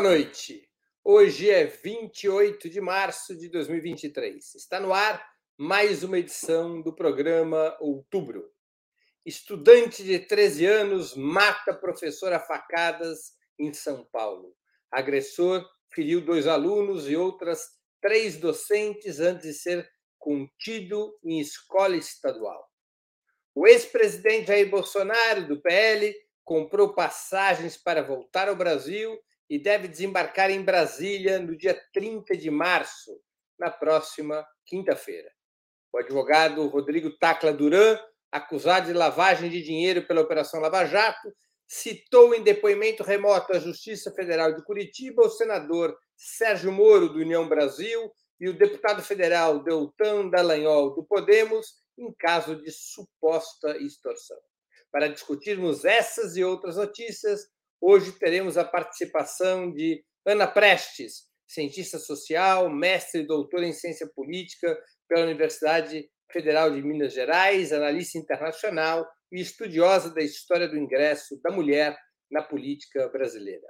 Boa noite. Hoje é 28 de março de 2023. Está no ar mais uma edição do programa Outubro. Estudante de 13 anos mata professora a facadas em São Paulo. Agressor feriu dois alunos e outras três docentes antes de ser contido em escola estadual. O ex-presidente Jair Bolsonaro, do PL, comprou passagens para voltar ao Brasil e deve desembarcar em Brasília no dia 30 de março, na próxima quinta-feira. O advogado Rodrigo Tacla Duran, acusado de lavagem de dinheiro pela Operação Lava Jato, citou em depoimento remoto à Justiça Federal de Curitiba o senador Sérgio Moro, do União Brasil, e o deputado federal Deltan Dallagnol, do Podemos, em caso de suposta extorsão. Para discutirmos essas e outras notícias, Hoje teremos a participação de Ana Prestes, cientista social, mestre e doutora em ciência política pela Universidade Federal de Minas Gerais, analista internacional e estudiosa da história do ingresso da mulher na política brasileira.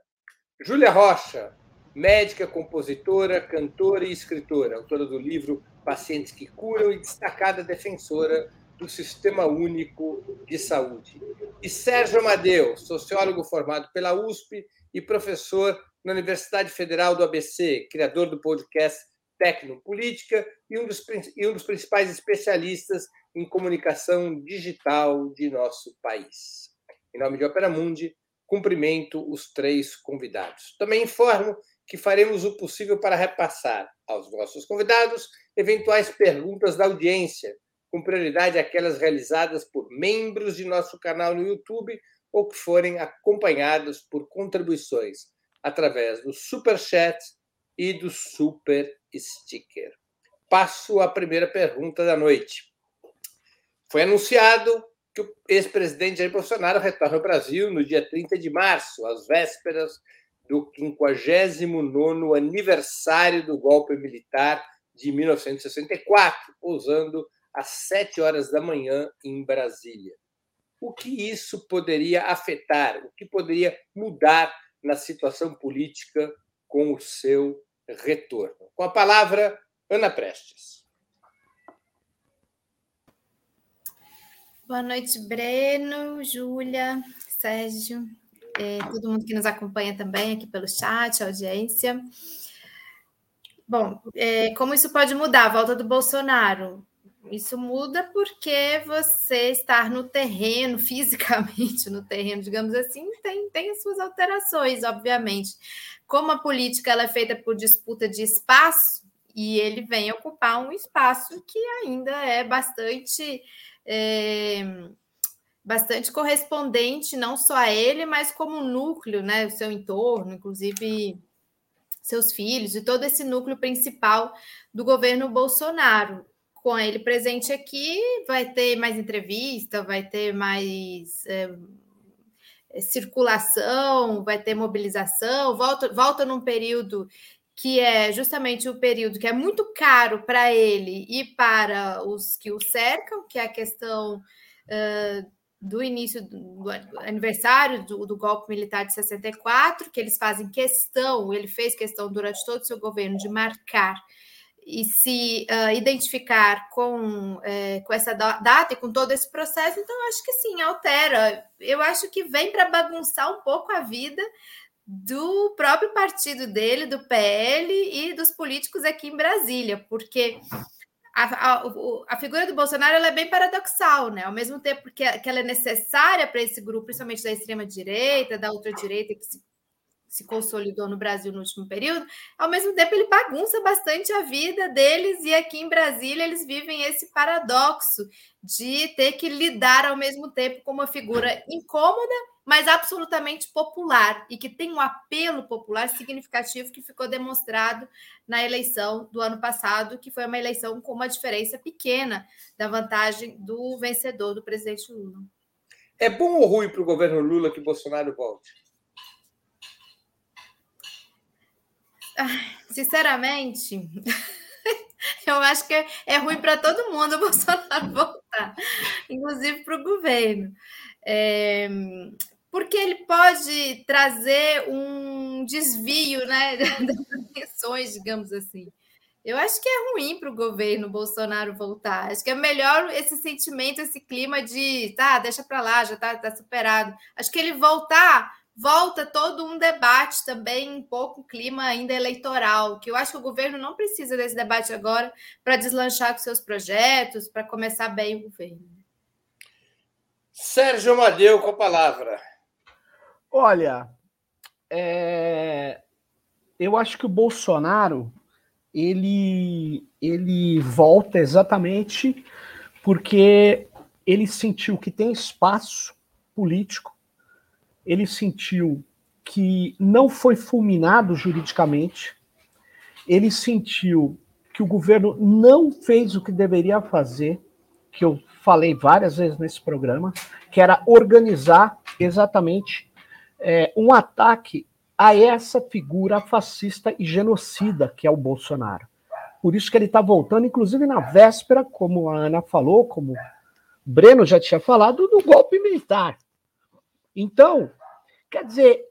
Júlia Rocha, médica, compositora, cantora e escritora, autora do livro Pacientes que Curam e destacada defensora do Sistema Único de Saúde. E Sérgio Amadeu, sociólogo formado pela USP e professor na Universidade Federal do ABC, criador do podcast Tecnopolítica e um dos, e um dos principais especialistas em comunicação digital de nosso país. Em nome de Opera Mundi, cumprimento os três convidados. Também informo que faremos o possível para repassar aos nossos convidados eventuais perguntas da audiência com prioridade aquelas realizadas por membros de nosso canal no YouTube ou que forem acompanhadas por contribuições através do Super Chat e do Super Sticker. Passo à primeira pergunta da noite. Foi anunciado que o ex-presidente Jair Bolsonaro retorna ao Brasil no dia 30 de março, às vésperas do 59º aniversário do golpe militar de 1964, usando às sete horas da manhã em Brasília. O que isso poderia afetar? O que poderia mudar na situação política com o seu retorno? Com a palavra, Ana Prestes. Boa noite, Breno, Júlia, Sérgio, é, todo mundo que nos acompanha também aqui pelo chat, audiência. Bom, é, como isso pode mudar a volta do Bolsonaro? Isso muda porque você estar no terreno, fisicamente no terreno, digamos assim, tem, tem as suas alterações, obviamente. Como a política ela é feita por disputa de espaço, e ele vem ocupar um espaço que ainda é bastante. É, bastante correspondente não só a ele, mas como núcleo, né, o seu entorno, inclusive seus filhos e todo esse núcleo principal do governo Bolsonaro com ele presente aqui, vai ter mais entrevista, vai ter mais é, circulação, vai ter mobilização, volta, volta num período que é justamente o período que é muito caro para ele e para os que o cercam, que é a questão uh, do início do aniversário do, do, golpe militar de 64, que eles fazem questão, ele fez questão durante todo o seu governo de marcar e se uh, identificar com, é, com essa data e com todo esse processo, então acho que sim, altera. Eu acho que vem para bagunçar um pouco a vida do próprio partido dele, do PL e dos políticos aqui em Brasília, porque a, a, a figura do Bolsonaro é bem paradoxal, né? Ao mesmo tempo que, que ela é necessária para esse grupo, principalmente da extrema-direita, da ultra-direita, que se se consolidou no Brasil no último período, ao mesmo tempo ele bagunça bastante a vida deles e aqui em Brasília eles vivem esse paradoxo de ter que lidar ao mesmo tempo com uma figura incômoda, mas absolutamente popular e que tem um apelo popular significativo que ficou demonstrado na eleição do ano passado, que foi uma eleição com uma diferença pequena da vantagem do vencedor do presidente Lula. É bom ou ruim para o governo Lula que Bolsonaro volte? Sinceramente, eu acho que é ruim para todo mundo o Bolsonaro voltar, inclusive para o governo. É, porque ele pode trazer um desvio né, das atenções, digamos assim. Eu acho que é ruim para o governo Bolsonaro voltar. Acho que é melhor esse sentimento, esse clima de tá, deixa para lá, já está tá superado. Acho que ele voltar, volta todo um debate também, um pouco clima ainda eleitoral, que eu acho que o governo não precisa desse debate agora para deslanchar com seus projetos, para começar bem o governo. Sérgio Amadeu com a palavra. Olha, é... eu acho que o Bolsonaro ele, ele volta exatamente porque ele sentiu que tem espaço político, ele sentiu que não foi fulminado juridicamente, ele sentiu que o governo não fez o que deveria fazer, que eu falei várias vezes nesse programa, que era organizar exatamente é, um ataque a essa figura fascista e genocida que é o Bolsonaro. Por isso que ele está voltando, inclusive na véspera, como a Ana falou, como o Breno já tinha falado, do golpe militar. Então, quer dizer,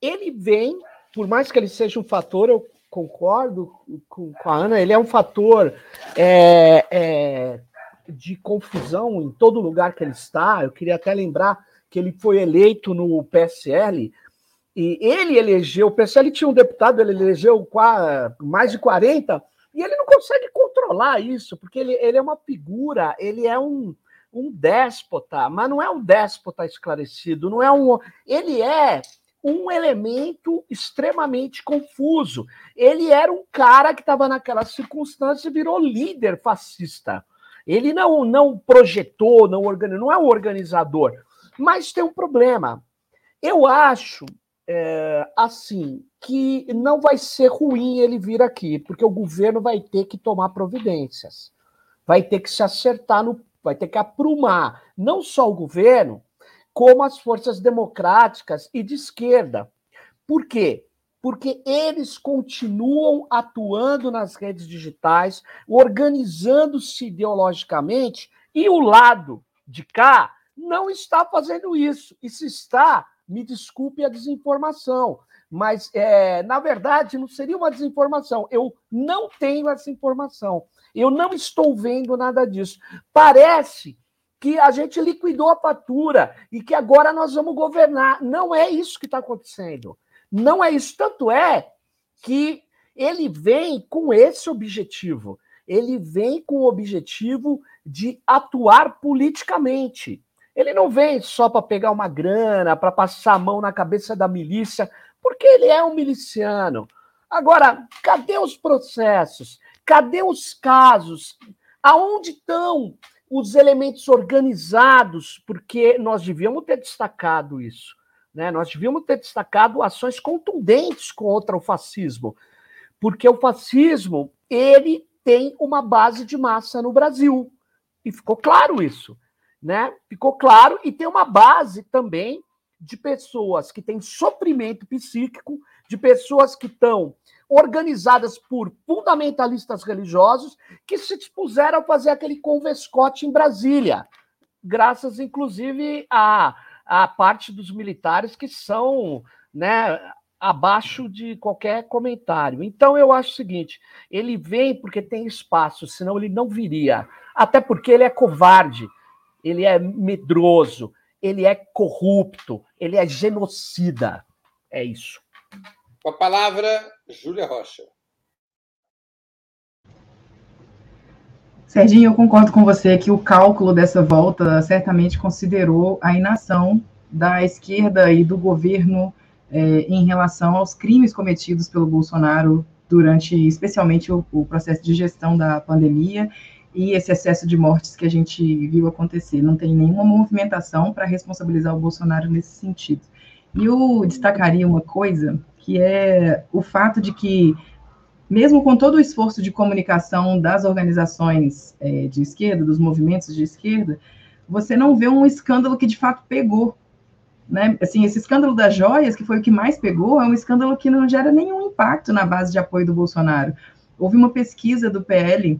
ele vem, por mais que ele seja um fator, eu concordo com, com a Ana, ele é um fator é, é, de confusão em todo lugar que ele está. Eu queria até lembrar que ele foi eleito no PSL e ele elegeu, o PSL tinha um deputado, ele elegeu mais de 40, e ele não consegue controlar isso, porque ele, ele é uma figura, ele é um, um déspota, mas não é um déspota esclarecido, não é um. Ele é um elemento extremamente confuso. Ele era um cara que estava naquela circunstância e virou líder fascista. Ele não, não projetou, não organizou, não é um organizador. Mas tem um problema. Eu acho é, assim, que não vai ser ruim ele vir aqui, porque o governo vai ter que tomar providências, vai ter que se acertar, no, vai ter que aprumar não só o governo, como as forças democráticas e de esquerda. Por quê? Porque eles continuam atuando nas redes digitais, organizando-se ideologicamente, e o lado de cá não está fazendo isso. E se está, me desculpe a desinformação, mas é, na verdade não seria uma desinformação. Eu não tenho essa informação. Eu não estou vendo nada disso. Parece que a gente liquidou a fatura e que agora nós vamos governar. Não é isso que está acontecendo. Não é isso. Tanto é que ele vem com esse objetivo. Ele vem com o objetivo de atuar politicamente. Ele não vem só para pegar uma grana, para passar a mão na cabeça da milícia, porque ele é um miliciano. Agora, cadê os processos? Cadê os casos? Aonde estão os elementos organizados? Porque nós devíamos ter destacado isso. Né? Nós devíamos ter destacado ações contundentes contra o fascismo. Porque o fascismo, ele tem uma base de massa no Brasil. E ficou claro isso né? Ficou claro e tem uma base também de pessoas que têm sofrimento psíquico, de pessoas que estão organizadas por fundamentalistas religiosos que se dispuseram a fazer aquele convescote em Brasília, graças inclusive a, a parte dos militares que são, né, abaixo de qualquer comentário. Então eu acho o seguinte, ele vem porque tem espaço, senão ele não viria. Até porque ele é covarde ele é medroso, ele é corrupto, ele é genocida. É isso. Com a palavra, Júlia Rocha. Serginho, eu concordo com você que o cálculo dessa volta certamente considerou a inação da esquerda e do governo é, em relação aos crimes cometidos pelo Bolsonaro durante, especialmente, o, o processo de gestão da pandemia e esse excesso de mortes que a gente viu acontecer. Não tem nenhuma movimentação para responsabilizar o Bolsonaro nesse sentido. E eu destacaria uma coisa, que é o fato de que, mesmo com todo o esforço de comunicação das organizações é, de esquerda, dos movimentos de esquerda, você não vê um escândalo que de fato pegou. Né? Assim, esse escândalo das joias, que foi o que mais pegou, é um escândalo que não gera nenhum impacto na base de apoio do Bolsonaro. Houve uma pesquisa do PL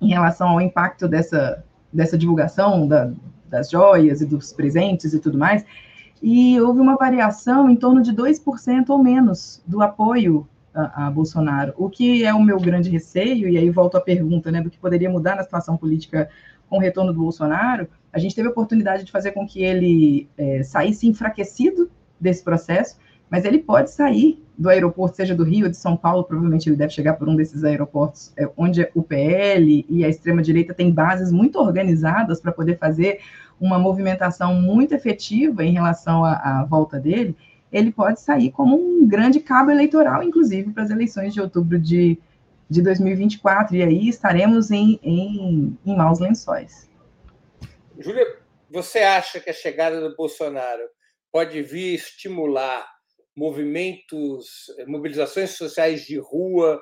em relação ao impacto dessa, dessa divulgação da, das joias e dos presentes e tudo mais, e houve uma variação em torno de 2% ou menos do apoio a, a, Bolsonaro, o que é o meu grande receio, e aí volto à pergunta né, do que poderia mudar na situação política com o retorno do Bolsonaro, a gente teve a oportunidade de fazer com que ele é, saísse enfraquecido desse processo, mas ele pode sair do aeroporto, seja do Rio ou de São Paulo, provavelmente ele deve chegar por um desses aeroportos, é, onde o PL e a extrema-direita têm bases muito organizadas para poder fazer uma movimentação muito efetiva em relação à, à volta dele, ele pode sair como um grande cabo eleitoral, inclusive, para as eleições de outubro de, de 2024, e aí estaremos em, em, em maus lençóis. Júlia, você acha que a chegada do Bolsonaro pode vir estimular movimentos, mobilizações sociais de rua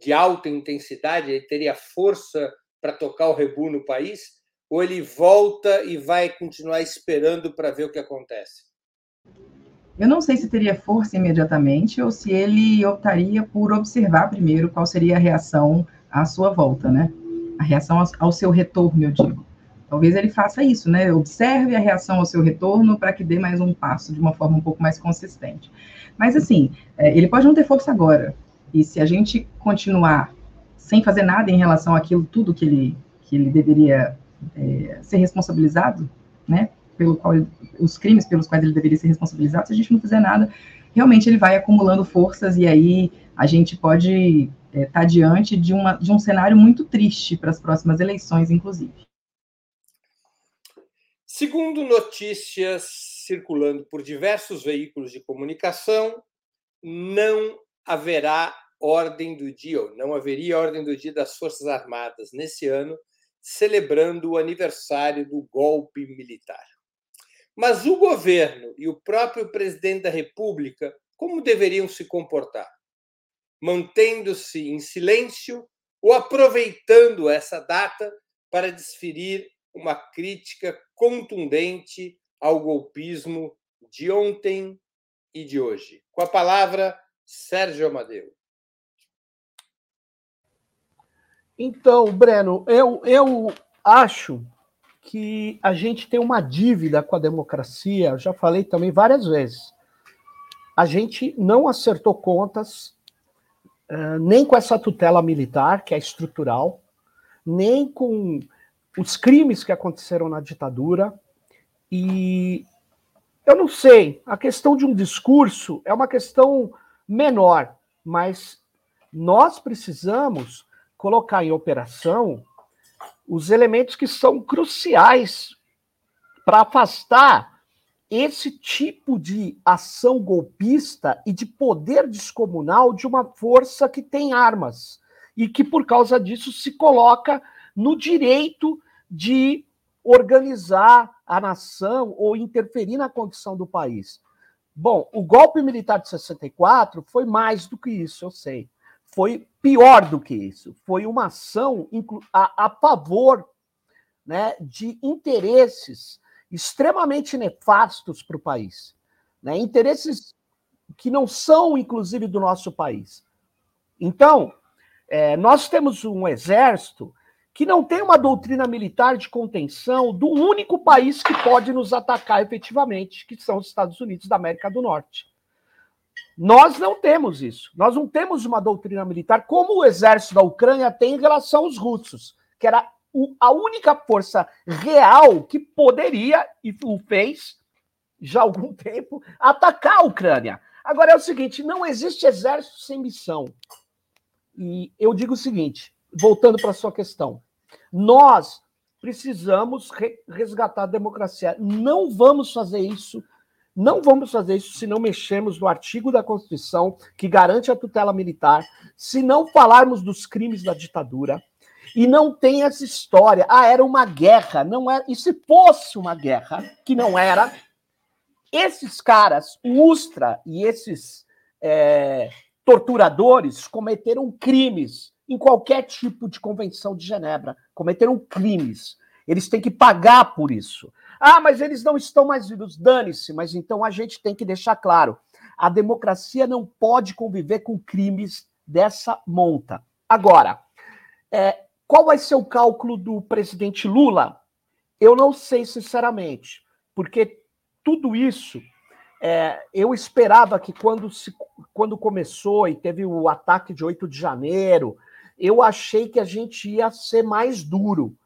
de alta intensidade? Ele teria força para tocar o rebu no país? Ou ele volta e vai continuar esperando para ver o que acontece? Eu não sei se teria força imediatamente ou se ele optaria por observar primeiro qual seria a reação à sua volta, né? A reação ao seu retorno, eu digo. Talvez ele faça isso, né? Observe a reação ao seu retorno para que dê mais um passo de uma forma um pouco mais consistente. Mas, assim, é, ele pode não ter força agora. E se a gente continuar sem fazer nada em relação àquilo, tudo que ele, que ele deveria é, ser responsabilizado, né, pelo qual os crimes pelos quais ele deveria ser responsabilizado, se a gente não fizer nada, realmente ele vai acumulando forças e aí a gente pode estar é, tá diante de, uma, de um cenário muito triste para as próximas eleições, inclusive. Segundo notícias circulando por diversos veículos de comunicação, não haverá ordem do dia, ou não haveria ordem do dia das Forças Armadas nesse ano celebrando o aniversário do golpe militar. Mas o governo e o próprio presidente da República, como deveriam se comportar? Mantendo-se em silêncio ou aproveitando essa data para desferir uma crítica contundente ao golpismo de ontem e de hoje? Com a palavra, Sérgio Amadeu. Então, Breno, eu, eu acho que a gente tem uma dívida com a democracia, eu já falei também várias vezes. A gente não acertou contas uh, nem com essa tutela militar, que é estrutural, nem com os crimes que aconteceram na ditadura. E eu não sei, a questão de um discurso é uma questão menor, mas nós precisamos colocar em operação os elementos que são cruciais para afastar esse tipo de ação golpista e de poder descomunal de uma força que tem armas e que, por causa disso, se coloca no direito de organizar a nação ou interferir na condição do país. Bom, o golpe militar de 64 foi mais do que isso, eu sei foi pior do que isso. Foi uma ação a, a favor né, de interesses extremamente nefastos para o país. Né, interesses que não são, inclusive, do nosso país. Então, é, nós temos um exército que não tem uma doutrina militar de contenção do único país que pode nos atacar efetivamente, que são os Estados Unidos da América do Norte. Nós não temos isso. Nós não temos uma doutrina militar como o exército da Ucrânia tem em relação aos russos, que era a única força real que poderia, e o fez já há algum tempo, atacar a Ucrânia. Agora é o seguinte: não existe exército sem missão. E eu digo o seguinte, voltando para a sua questão, nós precisamos resgatar a democracia. Não vamos fazer isso não vamos fazer isso se não mexermos no artigo da Constituição que garante a tutela militar, se não falarmos dos crimes da ditadura. E não tem essa história. Ah, era uma guerra. Não era. E se fosse uma guerra, que não era, esses caras, o Ustra e esses é, torturadores, cometeram crimes em qualquer tipo de convenção de Genebra. Cometeram crimes. Eles têm que pagar por isso. Ah, mas eles não estão mais vivos. Dane-se, mas então a gente tem que deixar claro: a democracia não pode conviver com crimes dessa monta. Agora, é, qual vai ser o cálculo do presidente Lula? Eu não sei, sinceramente, porque tudo isso É, eu esperava que quando, se, quando começou e teve o ataque de 8 de janeiro, eu achei que a gente ia ser mais duro,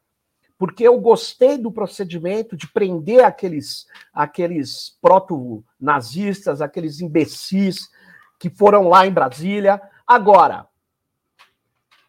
porque eu gostei do procedimento de prender aqueles, aqueles proto-nazistas, aqueles imbecis que foram lá em Brasília. Agora,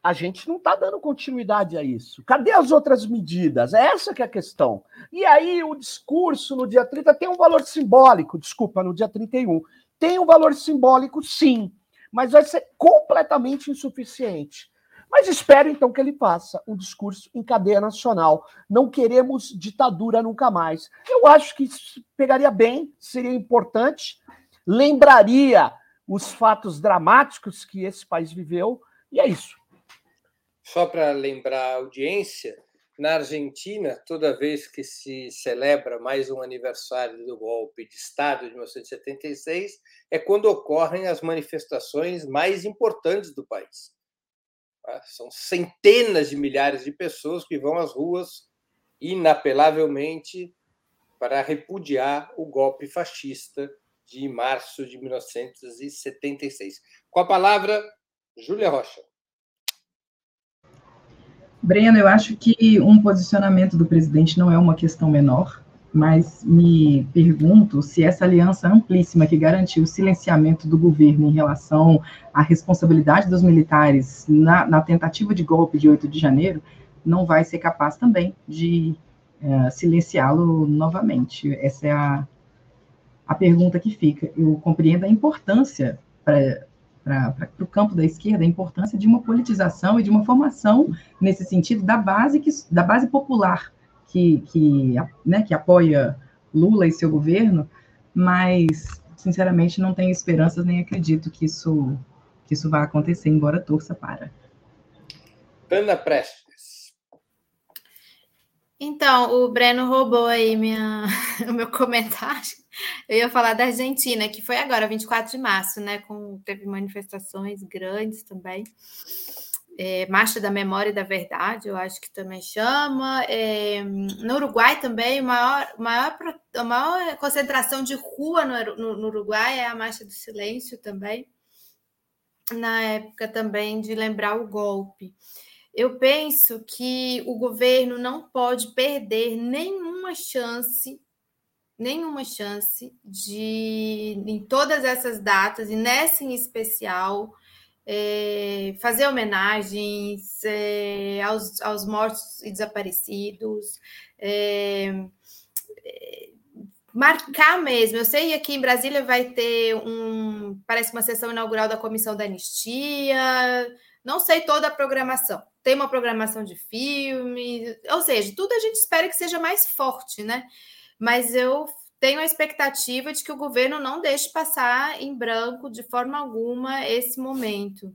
a gente não está dando continuidade a isso. Cadê as outras medidas? É essa que é a questão. E aí o discurso no dia 30 tem um valor simbólico, desculpa, no dia 31. Tem um valor simbólico, sim, mas vai ser completamente insuficiente. Mas espero então que ele faça um discurso em cadeia nacional. Não queremos ditadura nunca mais. Eu acho que isso pegaria bem, seria importante, lembraria os fatos dramáticos que esse país viveu, e é isso. Só para lembrar a audiência, na Argentina, toda vez que se celebra mais um aniversário do golpe de Estado de 1976, é quando ocorrem as manifestações mais importantes do país. Ah, são centenas de milhares de pessoas que vão às ruas inapelavelmente para repudiar o golpe fascista de março de 1976. Com a palavra, Júlia Rocha. Breno, eu acho que um posicionamento do presidente não é uma questão menor, mas me pergunto se essa aliança amplíssima que garantiu o silenciamento do governo em relação à responsabilidade dos militares na, na tentativa de golpe de 8 de janeiro não vai ser capaz também de uh, silenciá-lo novamente. Essa é a, a pergunta que fica. Eu compreendo a importância para para o campo da esquerda a importância de uma politização e de uma formação nesse sentido da base que, da base popular que, que, né, que apoia Lula e seu governo, mas sinceramente não tenho esperanças nem acredito que isso que isso vai acontecer, embora torça para. Ana Prestes. Então, o Breno roubou aí minha, o meu comentário. Eu ia falar da Argentina, que foi agora, 24 de março, né? Com, teve manifestações grandes também. É, Marcha da Memória e da Verdade, eu acho que também chama. É, no Uruguai também, maior, maior, a maior concentração de rua no, no, no Uruguai é a Marcha do Silêncio também. Na época também de lembrar o golpe. Eu penso que o governo não pode perder nenhuma chance nenhuma chance de, em todas essas datas, e nessa em especial, é, fazer homenagens é, aos, aos mortos e desaparecidos, é, é, marcar mesmo. Eu sei que aqui em Brasília vai ter um, parece uma sessão inaugural da Comissão da Anistia, não sei toda a programação. Tem uma programação de filme, ou seja, tudo a gente espera que seja mais forte, né? mas eu tenho a expectativa de que o governo não deixe passar em branco de forma alguma esse momento.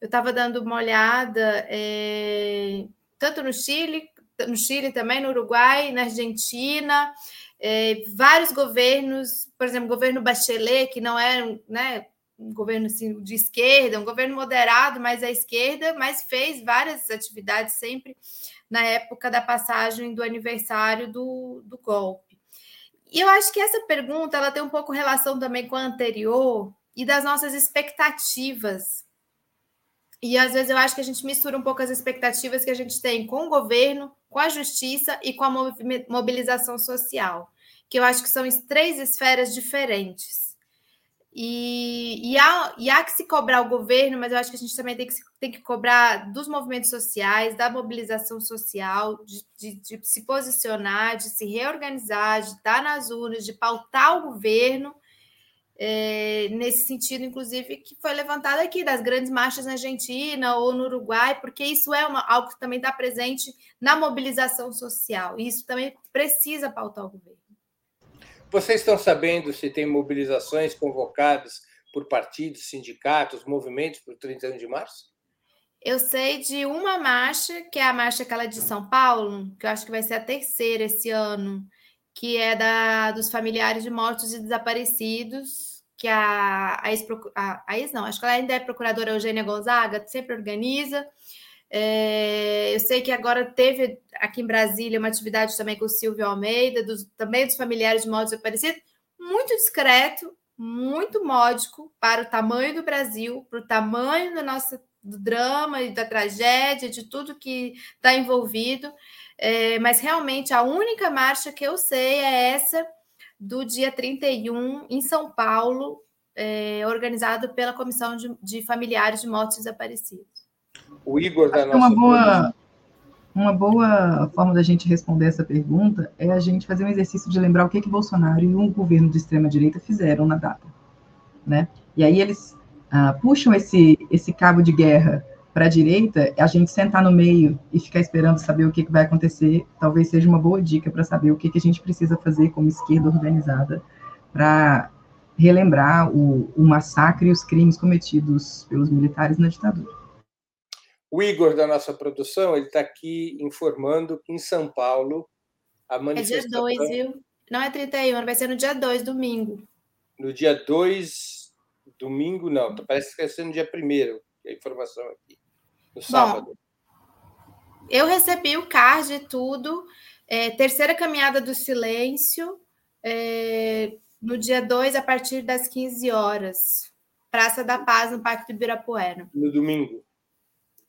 Eu estava dando uma olhada é, tanto no Chile, no Chile também, no Uruguai, na Argentina, é, vários governos, por exemplo, o governo Bachelet, que não é né, um governo assim, de esquerda, um governo moderado, mas à esquerda, mas fez várias atividades sempre na época da passagem do aniversário do, do golpe. E eu acho que essa pergunta ela tem um pouco relação também com a anterior e das nossas expectativas. E às vezes eu acho que a gente mistura um pouco as expectativas que a gente tem com o governo, com a justiça e com a mobilização social, que eu acho que são três esferas diferentes. E, e, há, e há que se cobrar o governo, mas eu acho que a gente também tem que, tem que cobrar dos movimentos sociais, da mobilização social, de, de, de se posicionar, de se reorganizar, de estar nas urnas, de pautar o governo, é, nesse sentido, inclusive, que foi levantado aqui, das grandes marchas na Argentina ou no Uruguai, porque isso é uma, algo que também está presente na mobilização social, e isso também precisa pautar o governo. Vocês estão sabendo se tem mobilizações convocadas por partidos, sindicatos, movimentos para o 31 de março? Eu sei de uma marcha, que é a marcha aquela de São Paulo, que eu acho que vai ser a terceira esse ano, que é da dos familiares de mortos e desaparecidos, que a, a, ex, a, a ex não, acho que ela ainda é procuradora Eugênia Gonzaga, sempre organiza. É, eu sei que agora teve aqui em Brasília uma atividade também com o Silvio Almeida, dos, também dos familiares de mortos desaparecidos, muito discreto, muito módico para o tamanho do Brasil, para o tamanho do nosso do drama e da tragédia, de tudo que está envolvido. É, mas realmente a única marcha que eu sei é essa do dia 31 em São Paulo, é, organizado pela Comissão de, de, Familiares de Mortos Desaparecidos. O Igor da nossa uma boa uma boa forma da gente responder essa pergunta é a gente fazer um exercício de lembrar o que que Bolsonaro e um governo de extrema direita fizeram na data, né? E aí eles ah, puxam esse esse cabo de guerra para a direita, a gente sentar no meio e ficar esperando saber o que, que vai acontecer, talvez seja uma boa dica para saber o que, que a gente precisa fazer como esquerda organizada para relembrar o, o massacre e os crimes cometidos pelos militares na ditadura. O Igor, da nossa produção, ele está aqui informando que em São Paulo a manifestação... É dia 2, viu? Não é 31, vai ser no dia 2, domingo. No dia 2, domingo, não. Parece que vai ser no dia 1 a informação aqui. No sábado. Bom, eu recebi o card e tudo. É, terceira caminhada do silêncio. É, no dia 2, a partir das 15 horas. Praça da Paz, no Parque do Ibirapuera. No domingo.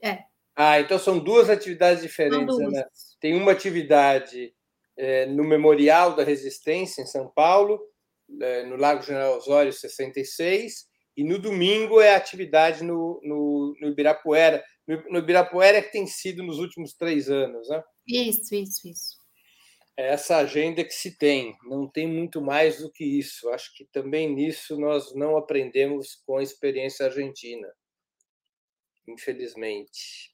É. Ah, então são duas atividades diferentes, duas. Né? Tem uma atividade é, no Memorial da Resistência, em São Paulo, é, no Lago General Osório 66, e no domingo é a atividade no, no, no Ibirapuera. No, no Ibirapuera é que tem sido nos últimos três anos, né? Isso, isso, isso. É essa agenda que se tem, não tem muito mais do que isso. Acho que também nisso nós não aprendemos com a experiência argentina infelizmente.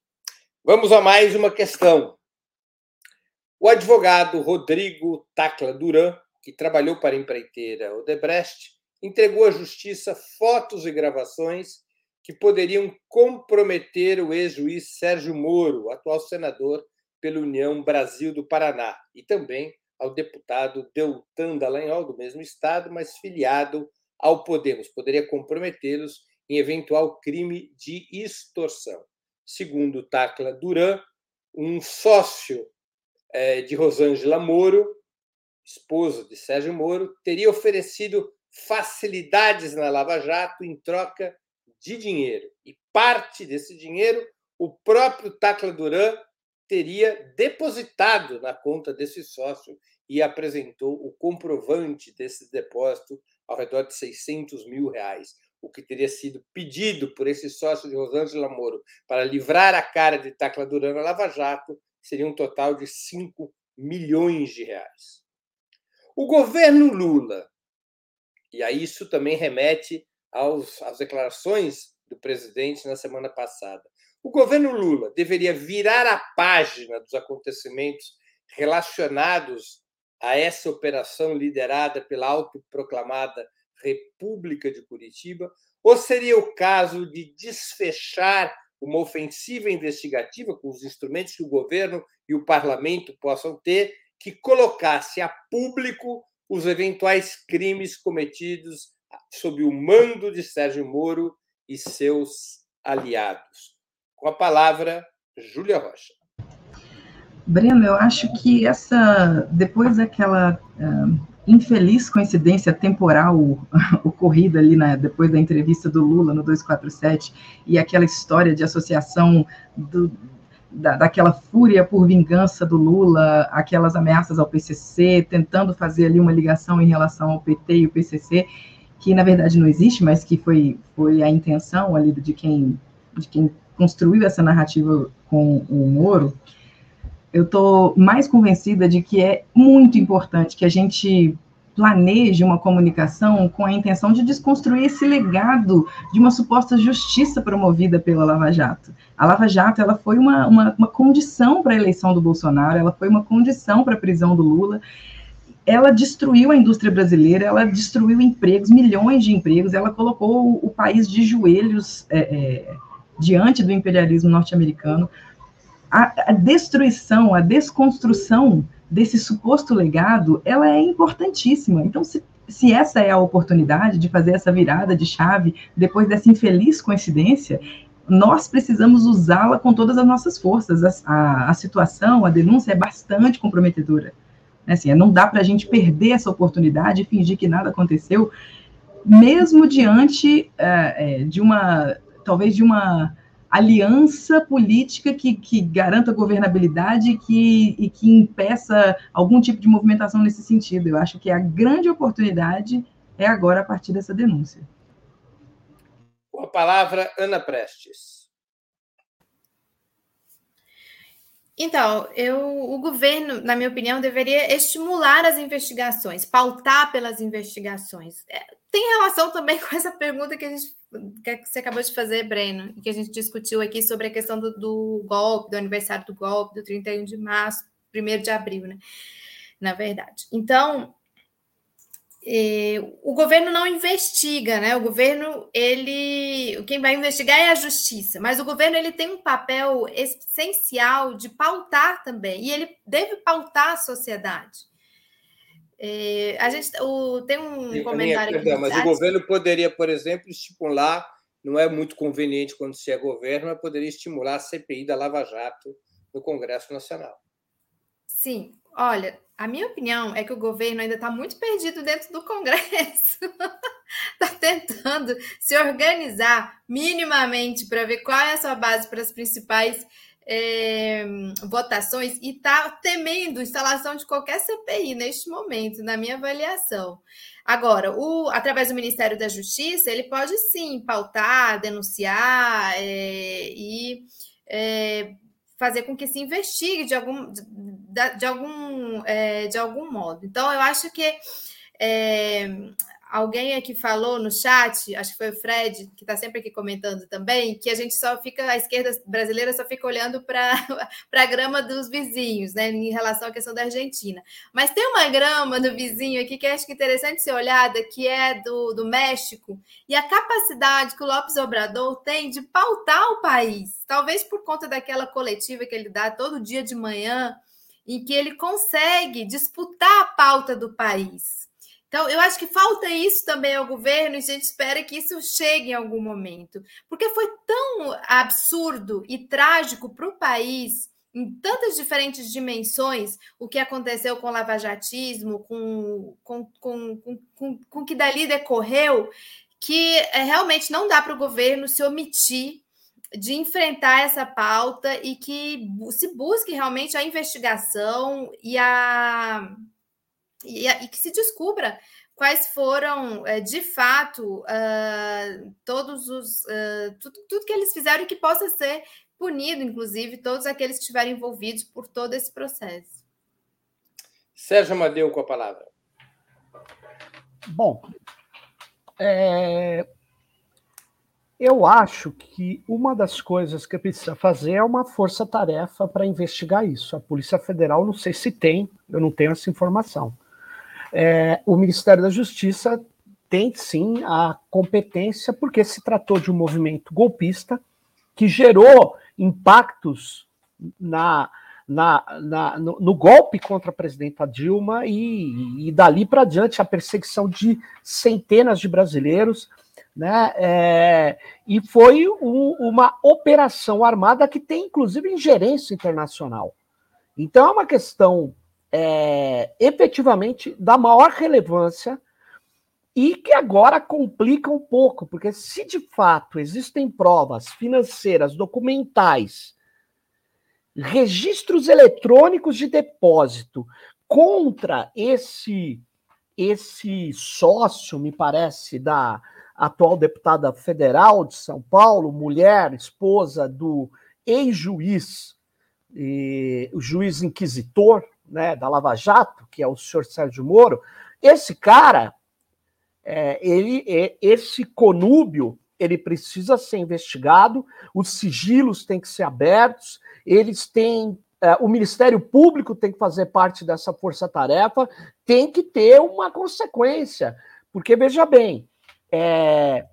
Vamos a mais uma questão. O advogado Rodrigo Tacla Duran, que trabalhou para a empreiteira Odebrecht, entregou à justiça fotos e gravações que poderiam comprometer o ex-juiz Sérgio Moro, atual senador pela União Brasil do Paraná, e também ao deputado Deltan Dallagnol, do mesmo estado, mas filiado ao Podemos. Poderia comprometê-los em eventual crime de extorsão. Segundo Tacla Duran, um sócio é, de Rosângela Moro, esposa de Sérgio Moro, teria oferecido facilidades na Lava Jato em troca de dinheiro. E parte desse dinheiro o próprio Tacla Duran teria depositado na conta desse sócio e apresentou o comprovante desse depósito ao redor de 600 mil reais o que teria sido pedido por esse sócio de Rosângela Moro para livrar a cara de Tacla Durana Lava Jato seria um total de 5 milhões de reais. O governo Lula, e a isso também remete aos, às declarações do presidente na semana passada, o governo Lula deveria virar a página dos acontecimentos relacionados a essa operação liderada pela autoproclamada República de Curitiba, ou seria o caso de desfechar uma ofensiva investigativa com os instrumentos que o governo e o parlamento possam ter, que colocasse a público os eventuais crimes cometidos sob o mando de Sérgio Moro e seus aliados. Com a palavra, Júlia Rocha. Breno, eu acho que essa, depois daquela uh, infeliz coincidência temporal ocorrida ali na, depois da entrevista do Lula no 247 e aquela história de associação do, da, daquela fúria por vingança do Lula, aquelas ameaças ao PCC, tentando fazer ali uma ligação em relação ao PT e o PCC, que na verdade não existe, mas que foi, foi a intenção ali de quem, de quem construiu essa narrativa com o Moro, eu estou mais convencida de que é muito importante que a gente planeje uma comunicação com a intenção de desconstruir esse legado de uma suposta justiça promovida pela Lava Jato. A Lava Jato ela foi uma, uma, uma condição para a eleição do Bolsonaro, ela foi uma condição para a prisão do Lula, ela destruiu a indústria brasileira, ela destruiu empregos, milhões de empregos, ela colocou o, o país de joelhos é, é, diante do imperialismo norte-americano a, a destruição, a desconstrução desse suposto legado, ela é importantíssima. Então, se, se essa é a oportunidade de fazer essa virada de chave depois dessa infeliz coincidência, nós precisamos usá-la com todas as nossas forças. A, a, a, situação, a denúncia é bastante comprometedora. Assim, não dá para a gente perder essa oportunidade e fingir que nada aconteceu mesmo diante é, de uma, talvez de uma aliança política que, que garanta governabilidade que, e que impeça algum tipo de movimentação nesse sentido. Eu acho que a grande oportunidade é agora a partir dessa denúncia. Com a palavra, Ana Prestes. Então, eu, o governo, na minha opinião, deveria estimular as investigações, pautar pelas investigações. É, tem relação também com essa pergunta que, a gente, que você acabou de fazer, Breno, que a gente discutiu aqui sobre a questão do, do golpe, do aniversário do golpe, do 31 de março, 1 de abril, né? Na verdade. Então, é, o governo não investiga, né? O governo, ele, quem vai investigar é a justiça, mas o governo ele tem um papel essencial de pautar também, e ele deve pautar a sociedade. É, a gente o, tem um Sim, comentário minha, perdão, mas o governo poderia, por exemplo, estimular, não é muito conveniente quando se é governo, mas poderia estimular a CPI da Lava Jato no Congresso Nacional. Sim, olha, a minha opinião é que o governo ainda está muito perdido dentro do Congresso. Está tentando se organizar minimamente para ver qual é a sua base para as principais é, votações e está temendo instalação de qualquer CPI neste momento, na minha avaliação. Agora, o, através do Ministério da Justiça, ele pode sim pautar, denunciar é, e é, fazer com que se investigue de algum, de, de algum, é, de algum modo. Então, eu acho que é, alguém aqui falou no chat, acho que foi o Fred, que está sempre aqui comentando também, que a gente só fica, a esquerda brasileira só fica olhando para a grama dos vizinhos, né, em relação à questão da Argentina. Mas tem uma grama do vizinho aqui que acho que é interessante ser olhada, que é do, do México, e a capacidade que o Lopes Obrador tem de pautar o país, talvez por conta daquela coletiva que ele dá todo dia de manhã, em que ele consegue disputar a pauta do país. Então, eu acho que falta isso também ao governo e a gente espera que isso chegue em algum momento. Porque foi tão absurdo e trágico para o país, em tantas diferentes dimensões, o que aconteceu com o lavajatismo, com, com, com, com, com, com que dali decorreu, que é, realmente não dá para o governo se omitir de enfrentar essa pauta e que se busque realmente a investigação e a e, e que se descubra quais foram, eh, de fato, uh, todos os. Uh, tudo, tudo que eles fizeram e que possa ser punido, inclusive, todos aqueles que estiverem envolvidos por todo esse processo. Sérgio Amadeu com a palavra. Bom, é, eu acho que uma das coisas que precisa fazer é uma força-tarefa para investigar isso. A Polícia Federal, não sei se tem, eu não tenho essa informação é, o Ministério da Justiça tem sim a competência, porque se tratou de um movimento golpista que gerou impactos na, na, na no, no, golpe contra a presidenta Dilma e, e dali para diante a perseguição de centenas de brasileiros. Né, é, e foi um, uma operação armada que tem, inclusive, ingerência internacional. Então, é uma questão é, efetivamente da maior relevância e que agora complica um pouco, porque se de fato existem provas financeiras, documentais, registros eletrônicos de depósito contra esse esse sócio, me parece, da atual deputada federal de São Paulo, mulher, esposa do ex-juiz, o juiz inquisitor, né, da Lava Jato, que é o senhor Sérgio Moro, esse cara, é, ele, é, esse conúbio, ele precisa ser investigado, os sigilos têm que ser abertos, eles têm é, o Ministério Público tem que fazer parte dessa força-tarefa, tem que ter uma consequência. Porque, veja bem, é,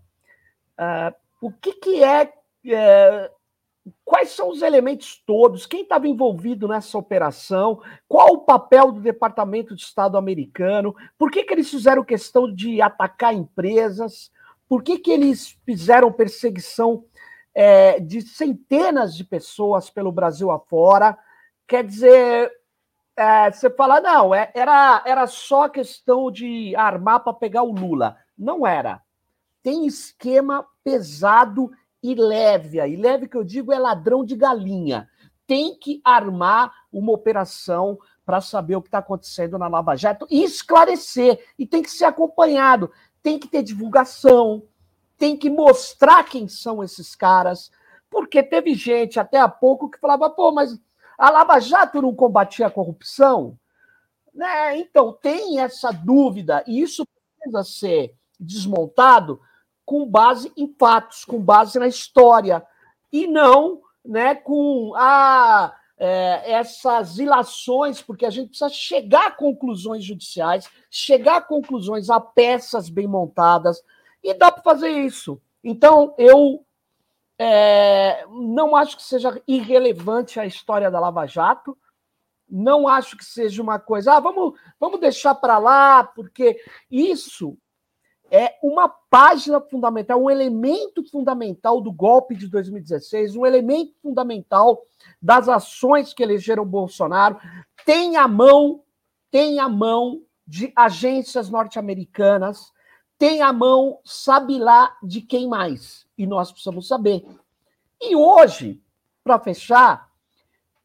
é, o que, que é, é Quais são os elementos todos? Quem estava envolvido nessa operação? Qual o papel do Departamento de Estado americano? Por que, que eles fizeram questão de atacar empresas? Por que, que eles fizeram perseguição é, de centenas de pessoas pelo Brasil afora? Quer dizer, é, você fala, não, é, era, era só questão de armar para pegar o Lula. Não era. Tem esquema pesado e leve. E leve que eu digo é ladrão de galinha. Tem que armar uma operação para saber o que está acontecendo na Lava Jato e esclarecer. E tem que ser acompanhado. Tem que ter divulgação. Tem que mostrar quem são esses caras. Porque teve gente até há pouco que falava, pô, mas a Lava Jato não combatia a corrupção? Né? Então, tem essa dúvida, e isso precisa ser desmontado com base em fatos, com base na história, e não né, com a, é, essas ilações, porque a gente precisa chegar a conclusões judiciais, chegar a conclusões a peças bem montadas, e dá para fazer isso. Então, eu é, não acho que seja irrelevante a história da Lava Jato, não acho que seja uma coisa, ah, vamos, vamos deixar para lá, porque isso é uma página fundamental, um elemento fundamental do golpe de 2016, um elemento fundamental das ações que elegeram Bolsonaro, tem a mão, tem a mão de agências norte-americanas, tem a mão, sabe lá de quem mais, e nós precisamos saber. E hoje, para fechar,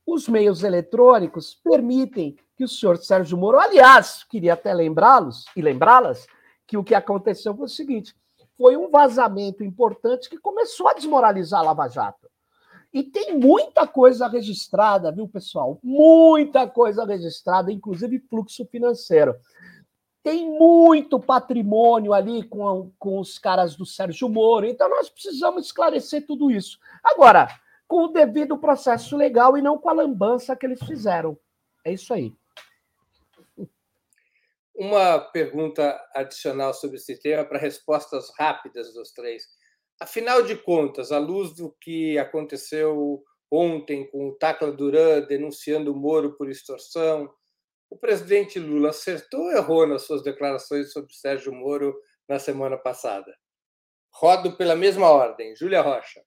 os meios eletrônicos permitem que o senhor Sérgio Moro, aliás, queria até lembrá-los e lembrá-las, que o que aconteceu foi o seguinte: foi um vazamento importante que começou a desmoralizar a Lava Jato. E tem muita coisa registrada, viu, pessoal? Muita coisa registrada, inclusive fluxo financeiro. Tem muito patrimônio ali com, com os caras do Sérgio Moro, então nós precisamos esclarecer tudo isso. Agora, com o devido processo legal e não com a lambança que eles fizeram. É isso aí. Uma pergunta adicional sobre esse tema para respostas rápidas dos três. Afinal de contas, à luz do que aconteceu ontem com o Tacla Duran denunciando o Moro por extorsão, o presidente Lula acertou ou errou nas suas declarações sobre Sérgio Moro na semana passada? Rodo pela mesma ordem. Júlia Rocha.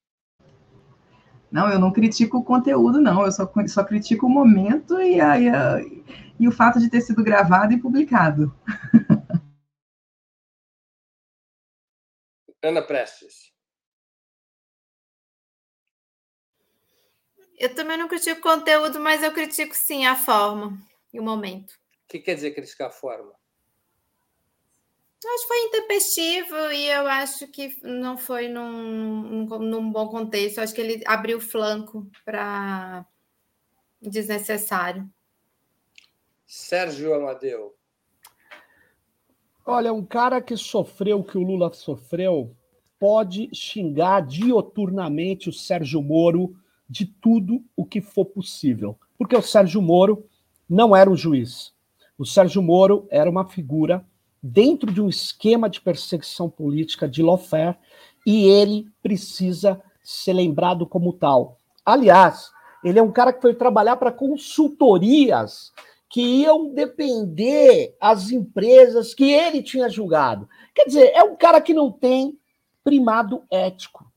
Não, eu não critico o conteúdo, não. Eu só, só critico o momento e a, e a e o fato de ter sido gravado e publicado. Ana Prestes. Eu também não critico o conteúdo, mas eu critico sim a forma e o momento. O que quer dizer criticar a forma? Eu acho que foi intempestivo e eu acho que não foi num, num, num bom contexto. Eu acho que ele abriu flanco para desnecessário. Sérgio Amadeu. Olha, um cara que sofreu o que o Lula sofreu pode xingar dioturnamente o Sérgio Moro de tudo o que for possível. Porque o Sérgio Moro não era um juiz. O Sérgio Moro era uma figura dentro de um esquema de perseguição política de lawfare e ele precisa ser lembrado como tal. Aliás, ele é um cara que foi trabalhar para consultorias que iam depender as empresas que ele tinha julgado. Quer dizer, é um cara que não tem primado ético.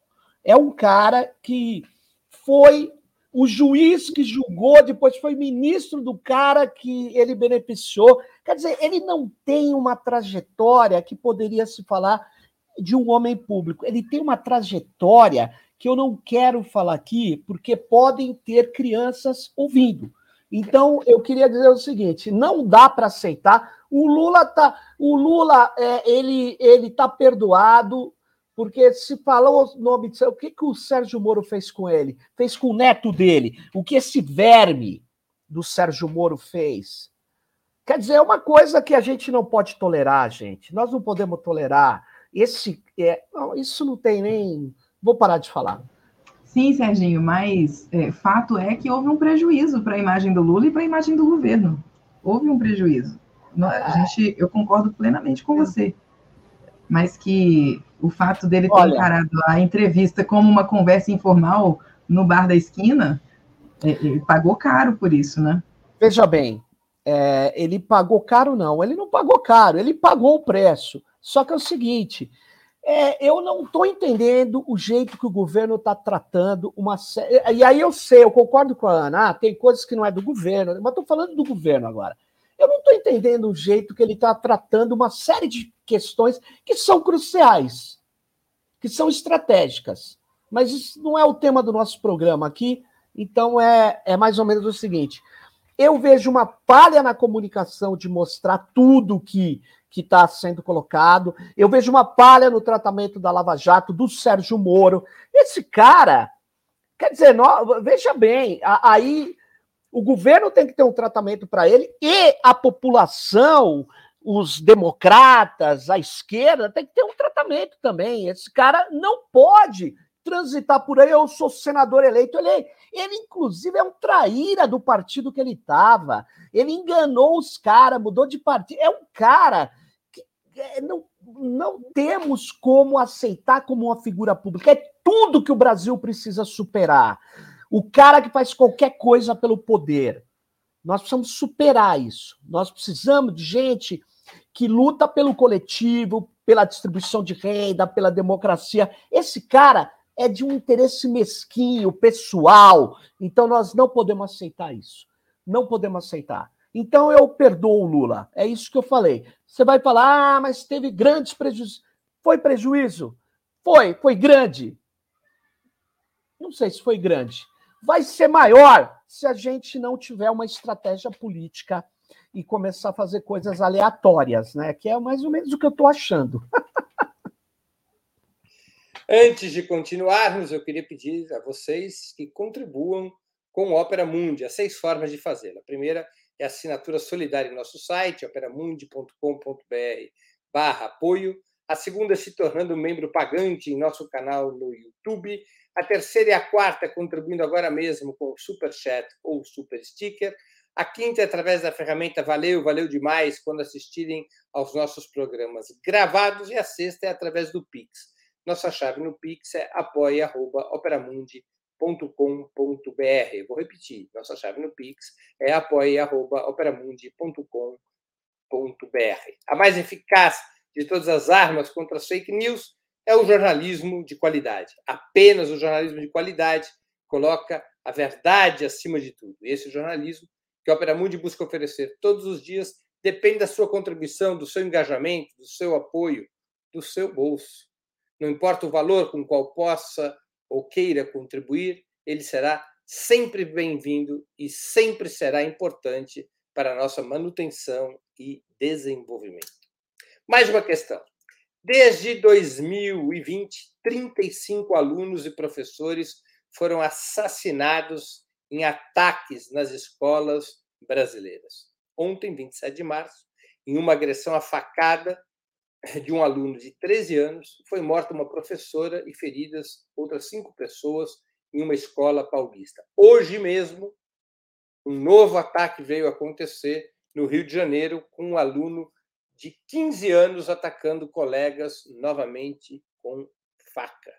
É um cara que foi o juiz que julgou, depois foi ministro do cara que ele beneficiou. Quer dizer, ele não tem uma trajetória que poderia se falar de um homem público. Ele tem uma trajetória que eu não quero falar aqui, porque podem ter crianças ouvindo. Então, eu queria dizer o seguinte: não dá para aceitar. O Lula tá, o Lula, é, ele, ele tá perdoado porque se falou o nome de o que que o Sérgio Moro fez com ele? Fez com o neto dele? O que esse verme do Sérgio Moro fez? Quer dizer, é uma coisa que a gente não pode tolerar, gente. Nós não podemos tolerar. Esse, é, não, isso não tem nem. Vou parar de falar. Sim, Serginho, mas é, fato é que houve um prejuízo para a imagem do Lula e para a imagem do governo. Houve um prejuízo. A gente, eu concordo plenamente com você. Mas que o fato dele ter Olha, encarado a entrevista como uma conversa informal no bar da esquina, é, ele pagou caro por isso, né? Veja bem, é, ele pagou caro, não. Ele não pagou caro, ele pagou o preço. Só que é o seguinte: é, eu não estou entendendo o jeito que o governo está tratando uma série. E aí eu sei, eu concordo com a Ana, ah, tem coisas que não é do governo, mas estou falando do governo agora. Entendendo o jeito que ele está tratando uma série de questões que são cruciais, que são estratégicas. Mas isso não é o tema do nosso programa aqui, então é, é mais ou menos o seguinte: eu vejo uma palha na comunicação de mostrar tudo que que está sendo colocado. Eu vejo uma palha no tratamento da Lava Jato, do Sérgio Moro. Esse cara, quer dizer, veja bem, aí o governo tem que ter um tratamento para ele e a população, os democratas, a esquerda, tem que ter um tratamento também. Esse cara não pode transitar por aí. Eu sou senador eleito. Ele, ele inclusive, é um traíra do partido que ele estava. Ele enganou os caras, mudou de partido. É um cara que é, não, não temos como aceitar como uma figura pública. É tudo que o Brasil precisa superar. O cara que faz qualquer coisa pelo poder. Nós precisamos superar isso. Nós precisamos de gente que luta pelo coletivo, pela distribuição de renda, pela democracia. Esse cara é de um interesse mesquinho, pessoal. Então nós não podemos aceitar isso. Não podemos aceitar. Então eu perdoo o Lula. É isso que eu falei. Você vai falar, ah, mas teve grandes prejuízos. Foi prejuízo? Foi, foi grande. Não sei se foi grande vai ser maior se a gente não tiver uma estratégia política e começar a fazer coisas aleatórias, né? Que é mais ou menos o que eu estou achando. Antes de continuarmos, eu queria pedir a vocês que contribuam com o Opera Mundi. Há seis formas de fazê-lo. A primeira é a assinatura solidária em nosso site, operamundi.com.br barra apoio. A segunda é se tornando membro pagante em nosso canal no YouTube a terceira e a quarta contribuindo agora mesmo com o Super Chat ou Super Sticker. A quinta é através da ferramenta Valeu, valeu demais quando assistirem aos nossos programas gravados. E a sexta é através do Pix. Nossa chave no Pix é apoia.operamundi.com.br. Vou repetir, nossa chave no Pix é apoia.operamundi.com.br. A mais eficaz de todas as armas contra as fake news é o jornalismo de qualidade. Apenas o jornalismo de qualidade coloca a verdade acima de tudo. E esse jornalismo que a Opera Mundi busca oferecer todos os dias depende da sua contribuição, do seu engajamento, do seu apoio, do seu bolso. Não importa o valor com qual possa ou queira contribuir, ele será sempre bem-vindo e sempre será importante para a nossa manutenção e desenvolvimento. Mais uma questão. Desde 2020, 35 alunos e professores foram assassinados em ataques nas escolas brasileiras. Ontem, 27 de março, em uma agressão à facada de um aluno de 13 anos, foi morta uma professora e feridas outras cinco pessoas em uma escola paulista. Hoje mesmo, um novo ataque veio acontecer no Rio de Janeiro com um aluno de 15 anos atacando colegas novamente com faca.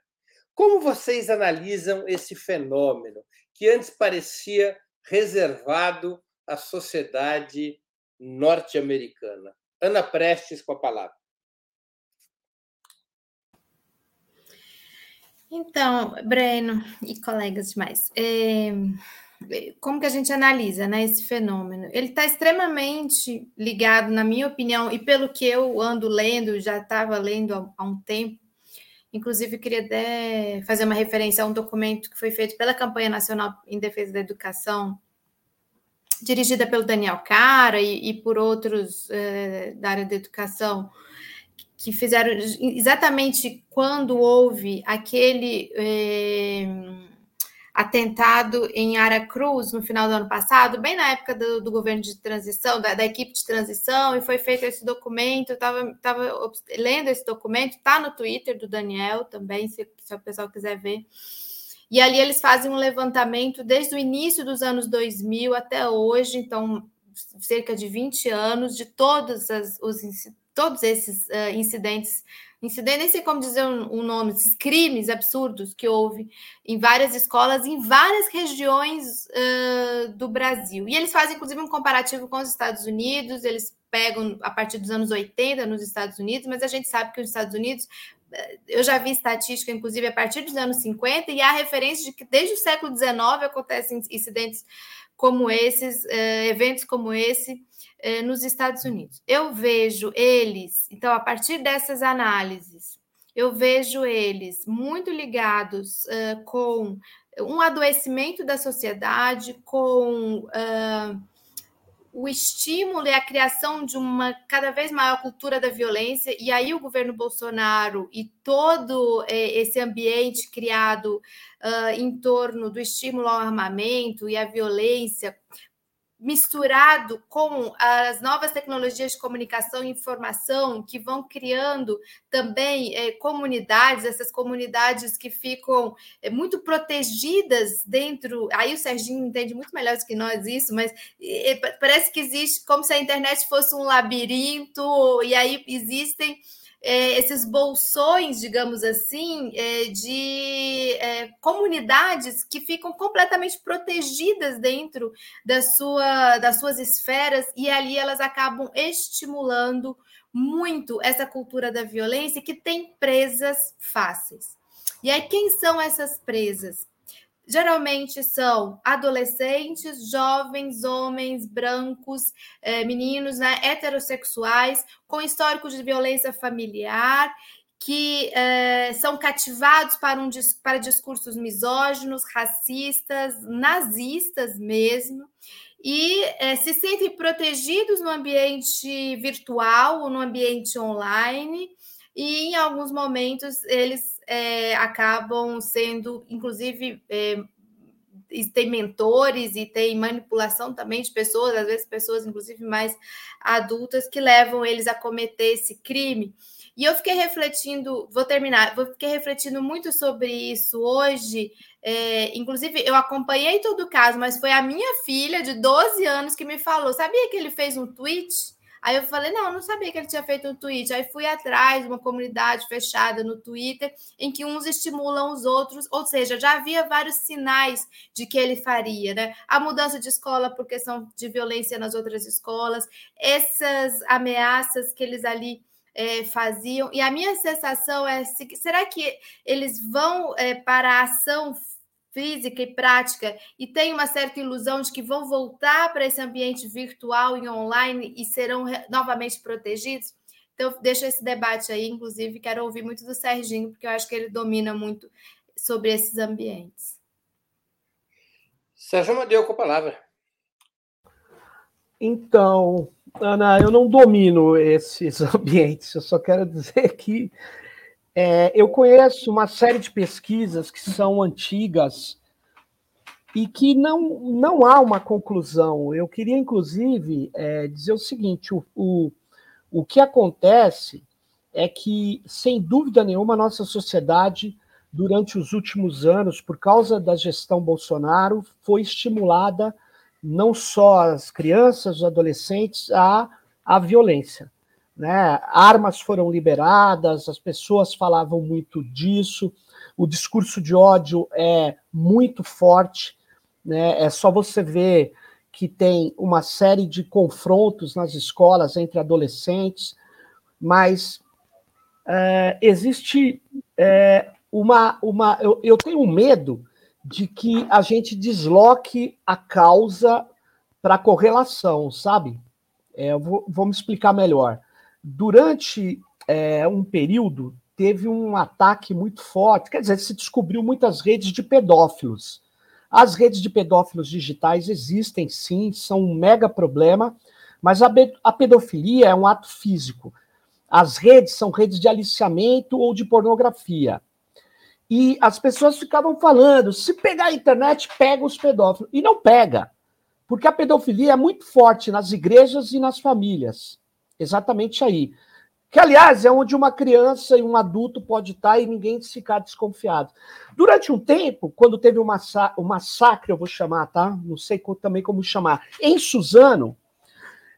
Como vocês analisam esse fenômeno que antes parecia reservado à sociedade norte-americana? Ana Prestes com a palavra. Então, Breno e colegas demais, é, como que a gente analisa né, esse fenômeno? Ele está extremamente ligado, na minha opinião, e pelo que eu ando lendo, já estava lendo há, há, um tempo, inclusive queria fazer uma referência a um documento que foi feito pela Campanha Nacional em Defesa da Educação, dirigida pelo Daniel Cara e, e por outros é, da área da educação, que fizeram exatamente quando houve aquele. É, atentado em Aracruz no final do ano passado, bem na época do, do governo de transição, da, da, equipe de transição, e foi feito esse documento. Eu estava lendo esse documento, está no Twitter do Daniel também, se, se o pessoal quiser ver. E ali eles fazem um levantamento desde o início dos anos 2000 até hoje, então cerca de 20 anos, de todos, as, os, todos esses uh, incidentes incidente, nem sei como dizer o um, nome, esses crimes absurdos que houve em várias escolas, em várias regiões uh, do Brasil. E eles fazem, inclusive, um comparativo com os Estados Unidos, eles pegam a partir dos anos 80 nos Estados Unidos, mas a gente sabe que os Estados Unidos eu já vi estatística, inclusive, a partir dos anos 50, e há referência de que desde o século XIX acontecem incidentes como esses, eventos como esse, eh, nos Estados Unidos. Eu vejo eles, então, a partir dessas análises, eu vejo eles muito ligados uh, com um adoecimento da sociedade, com uh, o estímulo e a criação de uma cada vez maior cultura da violência, e aí o governo Bolsonaro e todo eh, esse ambiente criado uh, em torno do estímulo ao armamento e à violência misturado com as novas tecnologias de comunicação e informação que vão criando também é, comunidades, essas comunidades que ficam é, muito protegidas dentro. Aí o Serginho entende muito melhor do que nós isso, mas é, parece que existe como se a internet fosse um labirinto, e aí existem é, esses bolsões, digamos assim, é, de é, comunidades que ficam completamente protegidas dentro da sua, das suas esferas, e ali elas acabam estimulando muito essa cultura da violência que tem presas fáceis. E aí, quem são essas presas? Geralmente são adolescentes, jovens, homens, brancos, eh, meninos, né, heterossexuais, com histórico de violência familiar, que eh, são cativados para, um, para discursos misóginos, racistas, nazistas mesmo, e eh, se sentem protegidos no ambiente virtual ou no ambiente online, e em alguns momentos eles é, acabam sendo, inclusive, é, tem mentores e tem manipulação também de pessoas, às vezes pessoas, inclusive, mais adultas, que levam eles a cometer esse crime. E eu fiquei refletindo, vou terminar, vou fiquei refletindo muito sobre isso hoje. É, inclusive, eu acompanhei todo o caso, mas foi a minha filha de 12 anos que me falou. Sabia que ele fez um tweet? Aí eu falei, não, eu não sabia que ele tinha feito um tweet. Aí fui atrás uma comunidade fechada no Twitter, em que uns estimulam os outros, ou seja, já havia vários sinais de que ele faria, né? A mudança de escola por questão de violência nas outras escolas, essas ameaças que eles ali é, faziam. E a minha sensação é: será que eles vão é, para a ação física e prática e tem uma certa ilusão de que vão voltar para esse ambiente virtual e online e serão novamente protegidos? Então, deixa esse debate aí, inclusive, quero ouvir muito do Serginho, porque eu acho que ele domina muito sobre esses ambientes. Sérgio Amadeu, com a palavra. Então, Ana, eu não domino esses ambientes, eu só quero dizer que é, eu conheço uma série de pesquisas que são antigas e que não, não há uma conclusão. Eu queria, inclusive, é, dizer o seguinte: o, o, o que acontece é que, sem dúvida nenhuma, a nossa sociedade, durante os últimos anos, por causa da gestão Bolsonaro, foi estimulada não só as crianças, os adolescentes, a, a violência. Né? Armas foram liberadas, as pessoas falavam muito disso, o discurso de ódio é muito forte, né? é só você ver que tem uma série de confrontos nas escolas entre adolescentes, mas é, existe é, uma. uma eu, eu tenho medo de que a gente desloque a causa para correlação, sabe? É, eu vou, vou me explicar melhor durante é, um período, teve um ataque muito forte, quer dizer, se descobriu muitas redes de pedófilos. As redes de pedófilos digitais existem sim, são um mega problema, mas a, a pedofilia é um ato físico. As redes são redes de aliciamento ou de pornografia. E as pessoas ficavam falando: se pegar a internet, pega os pedófilos. E não pega, porque a pedofilia é muito forte nas igrejas e nas famílias. Exatamente aí. Que, aliás, é onde uma criança e um adulto pode estar e ninguém ficar desconfiado. Durante um tempo, quando teve o massa massacre, eu vou chamar, tá? Não sei também como chamar, em Suzano,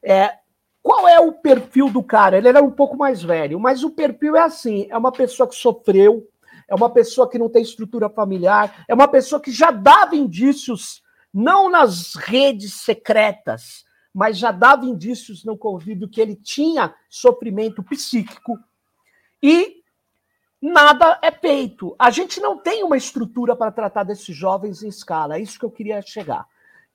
é, qual é o perfil do cara? Ele era um pouco mais velho, mas o perfil é assim: é uma pessoa que sofreu, é uma pessoa que não tem estrutura familiar, é uma pessoa que já dava indícios, não nas redes secretas, mas já dava indícios no convívio que ele tinha sofrimento psíquico. E nada é feito. A gente não tem uma estrutura para tratar desses jovens em escala. É isso que eu queria chegar.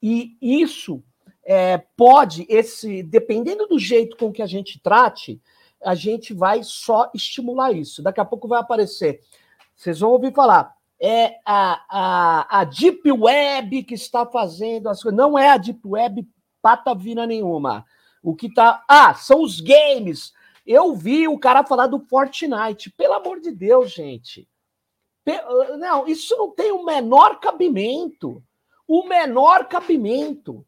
E isso é, pode, esse, dependendo do jeito com que a gente trate, a gente vai só estimular isso. Daqui a pouco vai aparecer. Vocês vão ouvir falar. É a, a, a Deep Web que está fazendo as coisas. Não é a Deep Web patavina nenhuma. O que tá. Ah, são os games. Eu vi o cara falar do Fortnite. Pelo amor de Deus, gente. Não, isso não tem o menor cabimento. O menor cabimento.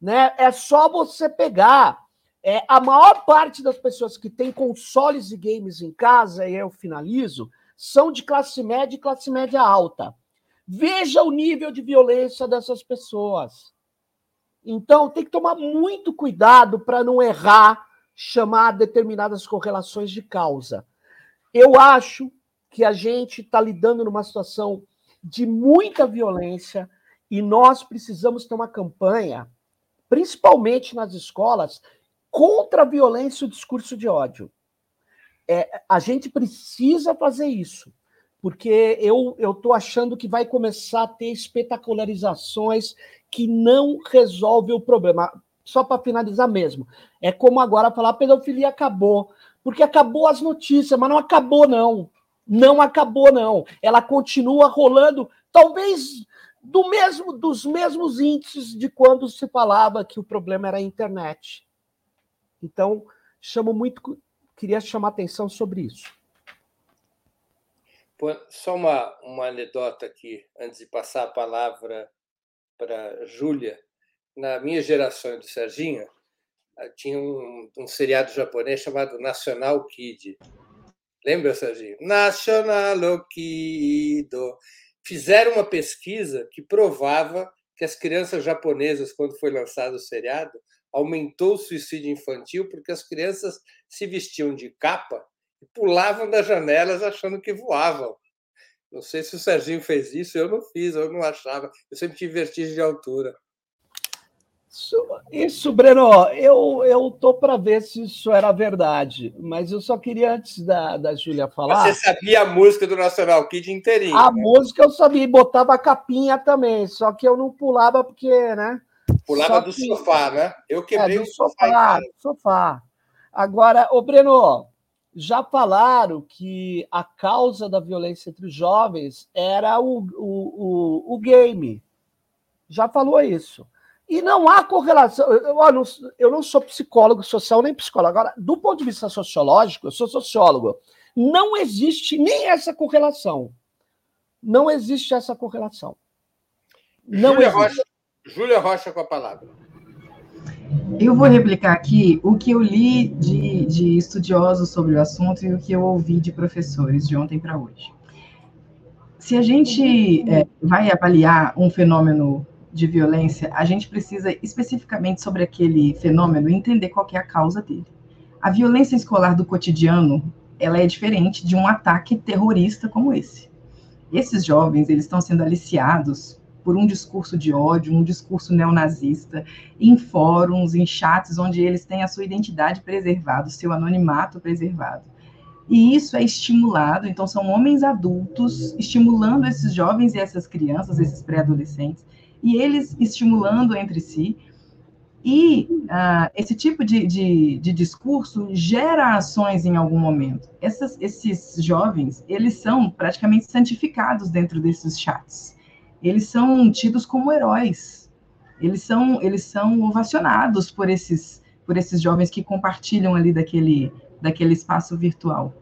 Né? É só você pegar. É, a maior parte das pessoas que tem consoles e games em casa, e eu finalizo, são de classe média e classe média alta. Veja o nível de violência dessas pessoas. Então, tem que tomar muito cuidado para não errar, chamar determinadas correlações de causa. Eu acho que a gente está lidando numa situação de muita violência e nós precisamos ter uma campanha, principalmente nas escolas, contra a violência e o discurso de ódio. É, a gente precisa fazer isso porque eu estou achando que vai começar a ter espetacularizações que não resolve o problema. Só para finalizar mesmo, é como agora falar a pedofilia acabou, porque acabou as notícias, mas não acabou não, não acabou não. Ela continua rolando, talvez do mesmo dos mesmos índices de quando se falava que o problema era a internet. Então, chamo muito, queria chamar atenção sobre isso. Só uma, uma anedota aqui, antes de passar a palavra para Júlia. Na minha geração do Serginho, ah, tinha um, um seriado japonês chamado National Kid. Lembra, Serginho? National Kid. Fizeram uma pesquisa que provava que as crianças japonesas, quando foi lançado o seriado, aumentou o suicídio infantil porque as crianças se vestiam de capa e pulavam das janelas achando que voavam. Não sei se o Serginho fez isso, eu não fiz, eu não achava. Eu sempre tive vertigem de altura. Isso, isso Breno, eu, eu tô para ver se isso era verdade, mas eu só queria, antes da, da Júlia falar. Você sabia a música do Nacional Kid inteirinho? A né? música eu sabia, botava a capinha também, só que eu não pulava porque, né? Pulava do que... sofá, né? Eu quebrei é, o sofá. Sofá, sofá. Agora, ô Breno, já falaram que a causa da violência entre os jovens era o, o, o, o game. Já falou isso. E não há correlação. Eu, eu, não, eu não sou psicólogo social nem psicólogo. Agora, do ponto de vista sociológico, eu sou sociólogo. Não existe nem essa correlação. Não existe essa correlação. Não Júlia Rocha, Júlia Rocha com a palavra. Eu vou replicar aqui o que eu li de, de estudiosos sobre o assunto e o que eu ouvi de professores de ontem para hoje. Se a gente é, vai avaliar um fenômeno de violência, a gente precisa especificamente sobre aquele fenômeno entender qual é a causa dele. A violência escolar do cotidiano, ela é diferente de um ataque terrorista como esse. Esses jovens, eles estão sendo aliciados por um discurso de ódio, um discurso neonazista, em fóruns, em chats, onde eles têm a sua identidade preservada, o seu anonimato preservado. E isso é estimulado, então são homens adultos estimulando esses jovens e essas crianças, esses pré-adolescentes, e eles estimulando entre si. E uh, esse tipo de, de, de, discurso gera ações em algum momento. Essas, esses jovens, eles são praticamente santificados dentro desses chats eles são tidos como heróis. Eles são, eles são ovacionados por esses, por esses jovens que compartilham ali daquele, daquele espaço virtual.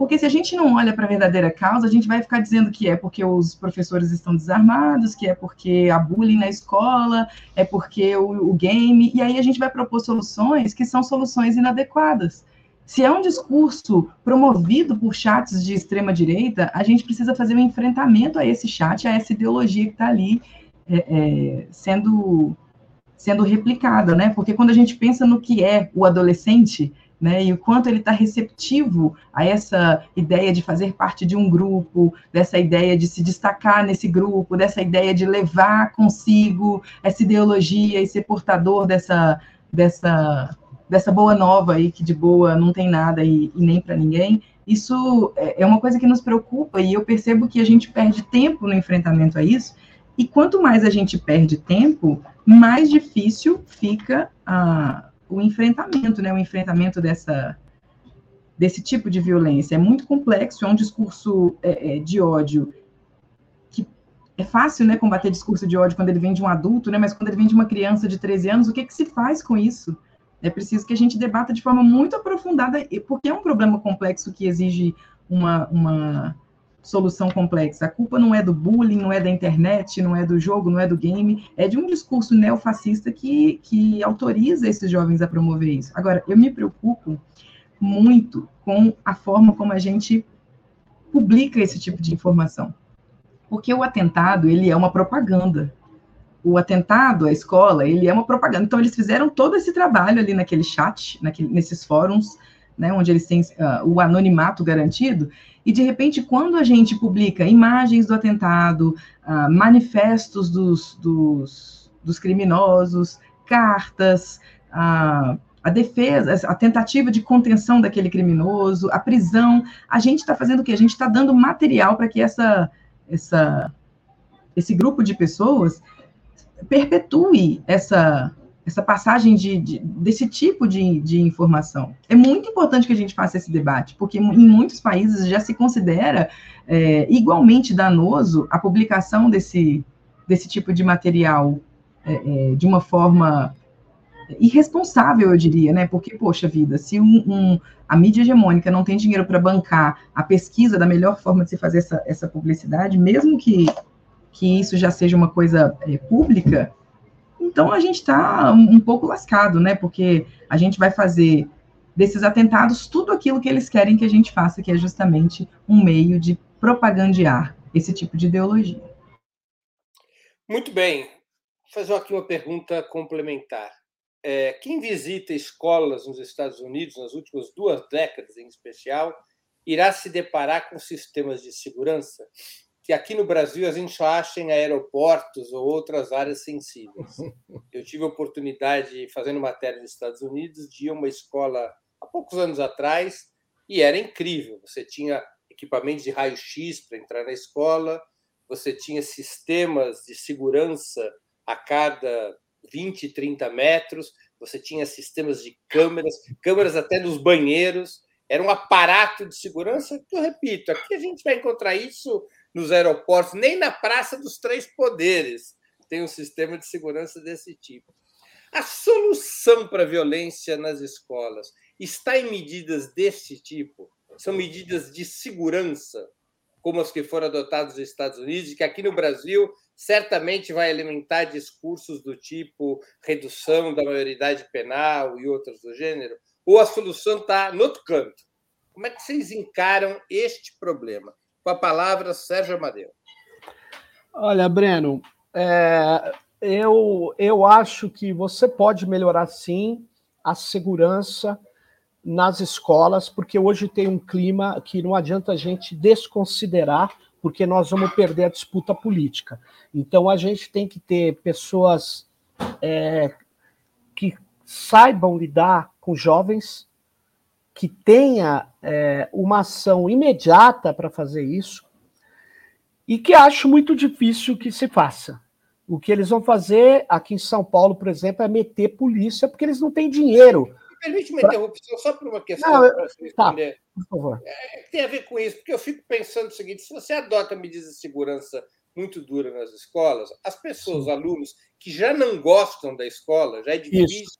Porque se a gente não olha para a verdadeira causa, a gente vai ficar dizendo que é porque os professores estão desarmados, que é porque há bullying na escola, é porque o, o game, e aí a gente vai propor soluções que são soluções inadequadas. Se é um discurso promovido por chats de extrema direita, a gente precisa fazer um enfrentamento a esse chat, a essa ideologia que está ali é, é, sendo sendo replicada, né? Porque quando a gente pensa no que é o adolescente, né, e o quanto ele está receptivo a essa ideia de fazer parte de um grupo, dessa ideia de se destacar nesse grupo, dessa ideia de levar consigo essa ideologia e ser portador dessa, dessa dessa boa nova aí, que de boa não tem nada e, e nem para ninguém, Isso é, é uma coisa que nos preocupa e eu percebo que a gente perde tempo no enfrentamento a isso. E quanto mais a gente perde tempo, mais difícil fica a, o enfrentamento, né? O enfrentamento dessa, desse tipo de violência. É muito complexo, é um discurso é, é, de ódio que é fácil, né, combater discurso de ódio quando ele vem de um adulto, né, mas quando ele vem de uma criança de 13 anos, o que, que se faz com isso? É preciso que a gente debata de forma muito aprofundada, porque é um problema complexo que exige uma, uma solução complexa. A culpa não é do bullying, não é da internet, não é do jogo, não é do game, é de um discurso neofascista que, que autoriza esses jovens a promover isso. Agora, eu me preocupo muito com a forma como a gente publica esse tipo de informação. Porque o atentado, ele é uma propaganda. O atentado à escola, ele é uma propaganda. Então, eles fizeram todo esse trabalho ali naquele chat, naquele, nesses fóruns, né, onde eles têm uh, o anonimato garantido, e de repente, quando a gente publica imagens do atentado, uh, manifestos dos, dos, dos, criminosos, cartas, uh, a defesa, a tentativa de contenção daquele criminoso, a prisão, a gente está fazendo o quê? A gente está dando material para que essa, essa, esse grupo de pessoas perpetue essa, essa passagem de, de, desse tipo de, de informação. É muito importante que a gente faça esse debate, porque em muitos países já se considera é, igualmente danoso a publicação desse, desse tipo de material é, é, de uma forma irresponsável, eu diria, né? Porque, poxa vida, se um, um a mídia hegemônica não tem dinheiro para bancar a pesquisa da melhor forma de se fazer essa, essa publicidade, mesmo que, que isso já seja uma coisa é, pública, então a gente está um, pouco lascado, né? Porque a gente vai fazer desses atentados tudo aquilo que eles querem que a gente faça, que é justamente um meio de propagandear esse tipo de ideologia. Muito bem. Vou fazer aqui uma pergunta complementar. É, quem visita escolas nos Estados Unidos nas últimas duas décadas, em especial, irá se deparar com sistemas de segurança que aqui no Brasil a gente acha em aeroportos ou outras áreas sensíveis. Eu tive a oportunidade, fazendo matéria nos Estados Unidos, de ir a uma escola há poucos anos atrás e era incrível. Você tinha equipamentos de raio-x para entrar na escola, você tinha sistemas de segurança a cada 20, 30 metros, você tinha sistemas de câmeras, câmeras até nos banheiros, era um aparato de segurança que eu repito, aqui a gente vai encontrar isso nos aeroportos, nem na Praça dos Três Poderes tem um sistema de segurança desse tipo. A solução para a violência nas escolas está em medidas desse tipo? São medidas de segurança, como as que foram adotadas nos Estados Unidos, e que aqui no Brasil certamente vai alimentar discursos do tipo redução da maioridade penal e outros do gênero, ou a solução está no outro canto? Como é que vocês encaram este problema? Com a palavra, Sérgio Amadeu. Olha, Breno, é, eu, eu acho que você pode melhorar sim a segurança nas escolas, porque hoje tem um clima que não adianta a gente desconsiderar porque nós vamos perder a disputa política. Então a gente tem que ter pessoas é, que saibam lidar com jovens, que tenha é, uma ação imediata para fazer isso, e que acho muito difícil que se faça. O que eles vão fazer aqui em São Paulo, por exemplo, é meter polícia, porque eles não têm dinheiro Permite uma interrupção só por uma questão não, para você tá, responder. Tá, por favor. É, tem a ver com isso, porque eu fico pensando o seguinte: se você adota medidas de segurança muito duras nas escolas, as pessoas, Sim. alunos que já não gostam da escola, já é difícil, isso,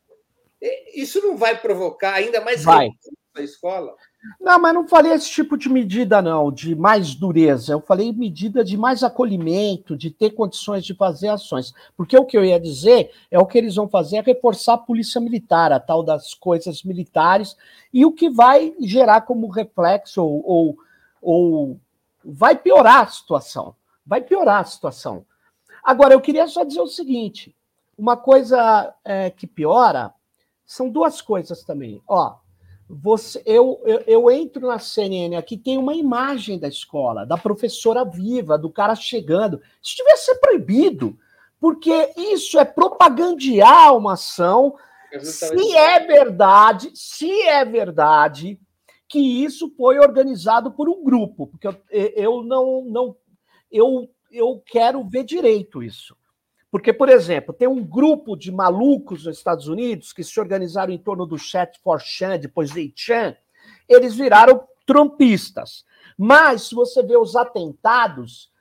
isso não vai provocar ainda mais vai. Da escola? Não, mas não falei esse tipo de medida, não, de mais dureza. Eu falei medida de mais acolhimento, de ter condições de fazer ações. Porque o que eu ia dizer é o que eles vão fazer é reforçar a polícia militar, a tal das coisas militares, e o que vai gerar como reflexo ou, ou, ou vai piorar a situação. Vai piorar a situação. Agora, eu queria só dizer o seguinte: uma coisa é, que piora são duas coisas também. Ó, você, eu, eu, eu, entro na CNN aqui, tem uma imagem da escola, da professora viva, do cara chegando. Isso devia ser proibido, porque isso é propagandear uma ação. Se é verdade, se é verdade que isso foi organizado por um grupo, porque eu, eu não, não eu, eu quero ver direito isso. Porque, por exemplo, tem um grupo de malucos nos Estados Unidos que se organizaram em torno do Chat for Chan, depois de Chan, eles viraram trumpistas. Mas, se você vê os atentados,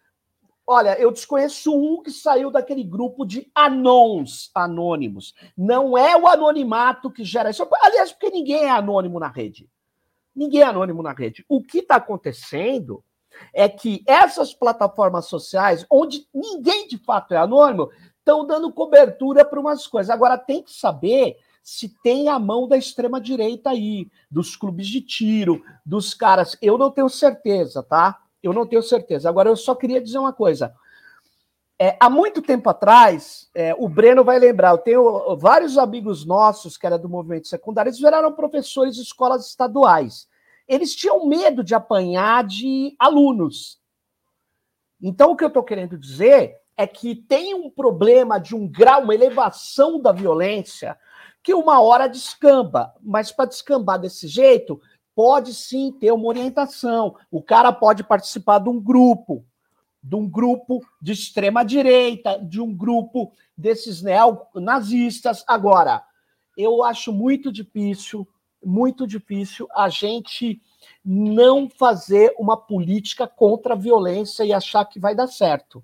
olha, eu desconheço um que saiu daquele grupo de anons anônimos. Não é o anonimato que gera isso. Aliás, porque ninguém é anônimo na rede. Ninguém é anônimo na rede. O que está acontecendo é que essas plataformas sociais, onde ninguém de fato é anônimo, estão dando cobertura para umas coisas. Agora, tem que saber se tem a mão da extrema-direita aí, dos clubes de tiro, dos caras. Eu não tenho certeza, tá? Eu não tenho certeza. Agora, eu só queria dizer uma coisa. É, há muito tempo atrás, é, o Breno vai lembrar, eu tenho vários amigos nossos que eram do movimento secundário, eles viraram professores de escolas estaduais eles tinham medo de apanhar de alunos. Então, o que eu estou querendo dizer é que tem um problema de um grau, uma elevação da violência, que uma hora descamba. Mas para descambar desse jeito, pode sim ter uma orientação. O cara pode participar de um grupo, de um grupo de extrema direita, de um grupo desses neonazistas. Agora, eu acho muito difícil muito difícil a gente não fazer uma política contra a violência e achar que vai dar certo.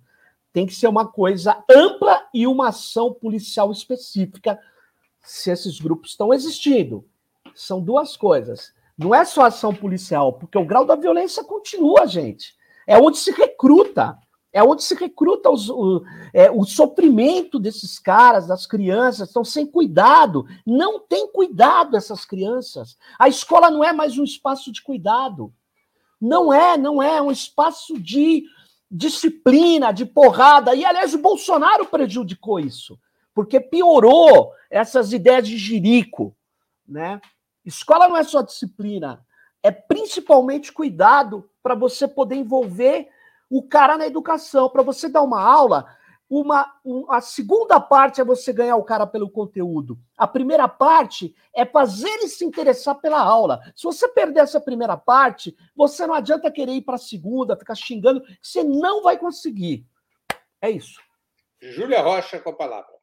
Tem que ser uma coisa ampla e uma ação policial específica se esses grupos estão existindo. São duas coisas. Não é só ação policial, porque o grau da violência continua, gente. É onde se recruta é onde se recruta os, o, é, o sofrimento desses caras, das crianças, estão sem cuidado. Não tem cuidado essas crianças. A escola não é mais um espaço de cuidado. Não é, não é, é um espaço de disciplina, de porrada. E, aliás, o Bolsonaro prejudicou isso, porque piorou essas ideias de jirico. Né? Escola não é só disciplina, é principalmente cuidado para você poder envolver o cara na educação. Para você dar uma aula, uma, um, a segunda parte é você ganhar o cara pelo conteúdo. A primeira parte é fazer ele se interessar pela aula. Se você perder essa primeira parte, você não adianta querer ir para a segunda, ficar xingando, você não vai conseguir. É isso. Júlia Rocha com a palavra.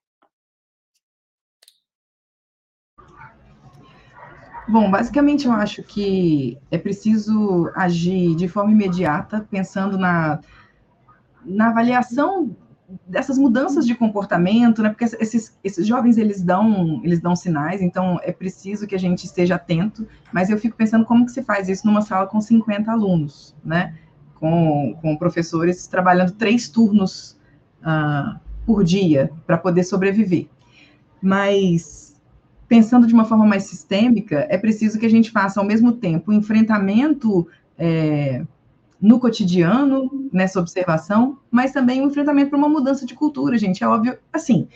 Bom, basicamente eu acho que é preciso agir de forma imediata, pensando na, na avaliação dessas mudanças de comportamento, né? Porque esses, esses jovens eles dão eles dão sinais, então é preciso que a gente esteja atento. Mas eu fico pensando como que se faz isso numa sala com 50 alunos, né? Com, com professores trabalhando três turnos uh, por dia para poder sobreviver. Mas pensando de uma forma mais sistêmica, é preciso que a gente faça, ao mesmo tempo, o enfrentamento é, no cotidiano, nessa observação, mas também o enfrentamento para uma mudança de cultura, gente. É óbvio, assim,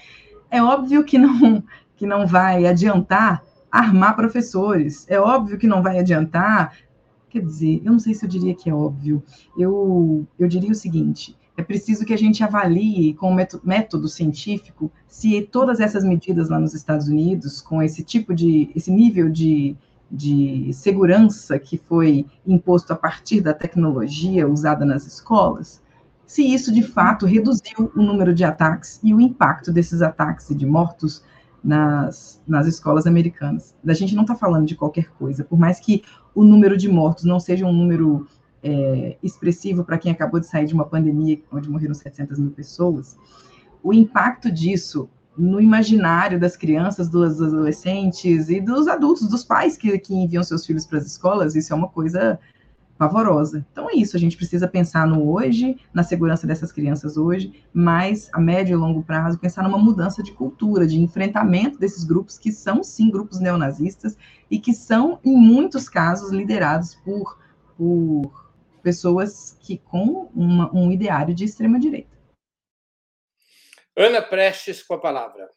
é óbvio que não, que não vai adiantar armar professores, é óbvio que não vai adiantar. Quer dizer, eu não sei se eu diria que é óbvio. Eu, eu diria o seguinte: é preciso que a gente avalie com método científico se todas essas medidas lá nos Estados Unidos, com esse tipo de, esse nível de, de segurança que foi imposto a partir da tecnologia usada nas escolas, se isso de fato reduziu o número de ataques e o impacto desses ataques e de mortos nas, nas escolas americanas. A gente não está falando de qualquer coisa, por mais que o número de mortos não seja um número é, expressivo para quem acabou de sair de uma pandemia onde morreram 700 mil pessoas, o impacto disso no imaginário das crianças, dos adolescentes e dos adultos, dos pais que, que enviam seus filhos para as escolas, isso é uma coisa pavorosa. Então é isso, a gente precisa pensar no hoje, na segurança dessas crianças hoje, mas a médio e longo prazo pensar numa mudança de cultura, de enfrentamento desses grupos que são sim grupos neonazistas e que são em muitos casos liderados por por pessoas que com uma, um ideário de extrema direita. Ana Prestes com a palavra.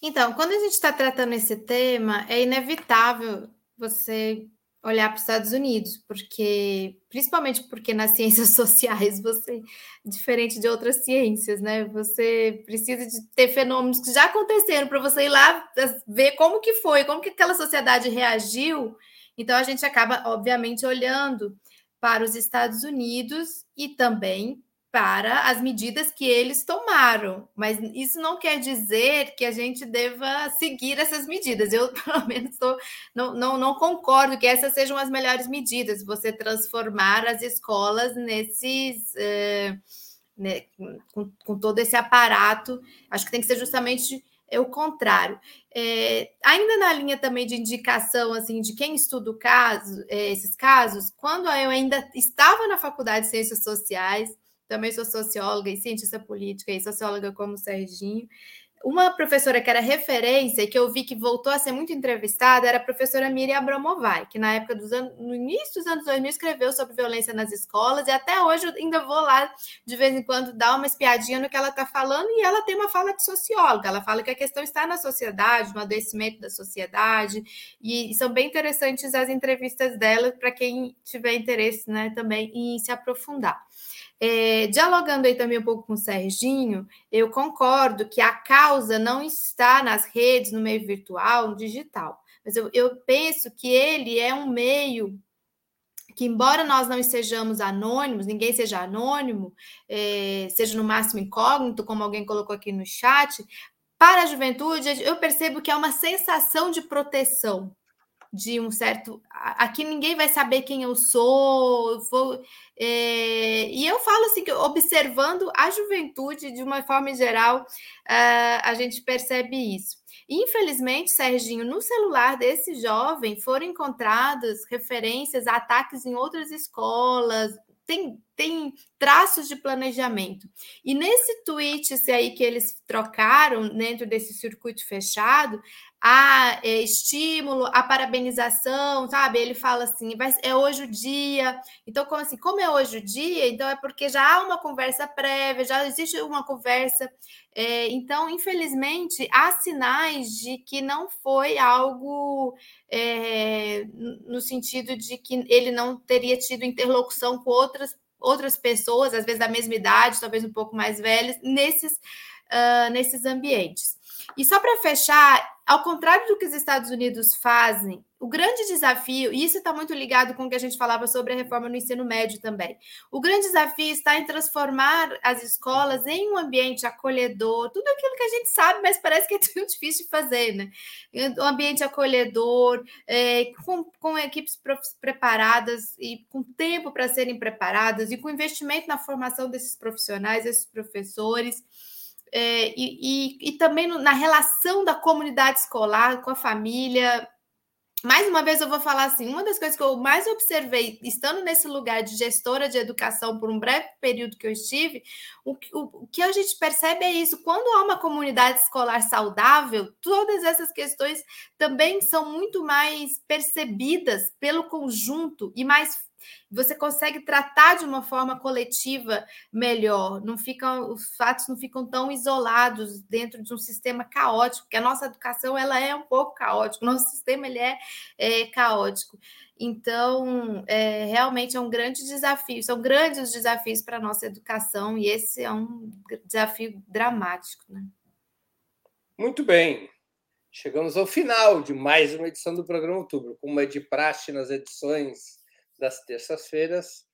Então, quando a gente está tratando esse tema, é inevitável você olhar para os Estados Unidos, porque principalmente porque nas ciências sociais você diferente de outras ciências, né? Você precisa de ter fenômenos que já aconteceram para você ir lá ver como que foi, como que aquela sociedade reagiu. Então a gente acaba, obviamente, olhando para os Estados Unidos e também para as medidas que eles tomaram, mas isso não quer dizer que a gente deva seguir essas medidas. Eu, pelo menos, tô, não, não, não concordo que essas sejam as melhores medidas, você transformar as escolas nesses. Eh, né, com, com, todo esse aparato, acho que tem que ser justamente o contrário. É, ainda na linha também de indicação assim de quem estuda o caso, é, esses casos, quando eu ainda estava na faculdade de Ciências Sociais, também sou socióloga e cientista política e socióloga como o Serginho. Uma professora que era referência e que eu vi que voltou a ser muito entrevistada era a professora Miriam Abramovay, que na época dos anos, no início dos anos 2000 escreveu sobre violência nas escolas e até hoje eu ainda vou lá de vez em quando dar uma espiadinha no que ela está falando e ela tem uma fala de socióloga, ela fala que a questão está na sociedade, no adoecimento da sociedade e são bem interessantes as entrevistas dela para quem tiver interesse né, também em se aprofundar. É, dialogando aí também um pouco com o Serginho, eu concordo que a causa não está nas redes, no meio virtual, no digital. Mas eu, eu penso que ele é um meio que, embora nós não estejamos anônimos, ninguém seja anônimo, é, seja no máximo incógnito, como alguém colocou aqui no chat, para a juventude, eu percebo que é uma sensação de proteção de um certo. Aqui ninguém vai saber quem eu sou, vou, é, e eu falo assim que observando a juventude de uma forma geral, uh, a gente percebe isso. Infelizmente, Serginho, no celular desse jovem foram encontradas referências a ataques em outras escolas, tem, tem traços de planejamento. E nesse tweet aí que eles trocaram dentro desse circuito fechado, a é, estímulo, a parabenização, sabe? Ele fala assim, vai, é hoje o dia. Então, como assim? Como é hoje o dia? Então é porque já há uma conversa prévia, já existe uma conversa. É, então, infelizmente, há sinais de que não foi algo é, no sentido de que ele não teria tido interlocução com outras outras pessoas, às vezes da mesma idade, talvez um pouco mais velhas, nesses, uh, nesses ambientes. E só para fechar, ao contrário do que os Estados Unidos fazem, o grande desafio, e isso está muito ligado com o que a gente falava sobre a reforma no ensino médio também, o grande desafio está em transformar as escolas em um ambiente acolhedor, tudo aquilo que a gente sabe, mas parece que é tão difícil de fazer, né? Um ambiente acolhedor, é, com, com equipes preparadas e com tempo para serem preparadas e com investimento na formação desses profissionais, desses professores é, e, e, e, também na relação da comunidade escolar com a família. Mais uma vez, eu vou falar assim: uma das coisas que eu mais observei, estando nesse lugar de gestora de educação por um breve período que eu estive, o, o, o que a gente percebe é isso: quando há uma comunidade escolar saudável, todas essas questões também são muito mais percebidas pelo conjunto e mais você consegue tratar de uma forma coletiva melhor, não ficam os fatos não ficam tão isolados dentro de um sistema caótico, porque a nossa educação ela é um pouco caótica, o nosso sistema ele é, é caótico. Então, é, realmente é um grande desafio, são grandes desafios para a nossa educação, e esse é um desafio dramático. Né? Muito bem. Chegamos ao final de mais uma edição do programa Outubro, como é de praxe nas edições das terças-feiras,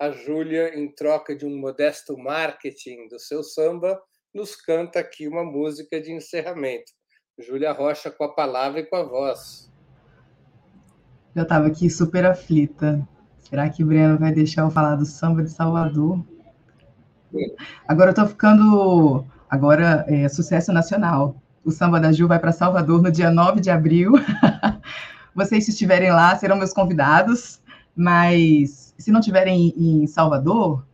a Júlia, em troca de um modesto marketing do seu samba, nos canta aqui uma música de encerramento. Júlia Rocha com a palavra e com a voz. Eu estava aqui super aflita. Será que o Breno vai deixar eu falar do samba de Salvador? Agora eu estou ficando. Agora é sucesso nacional. O samba da Ju vai para Salvador no dia 9 de abril. Vocês, se estiverem lá, serão meus convidados. Mas se não tiverem em Salvador,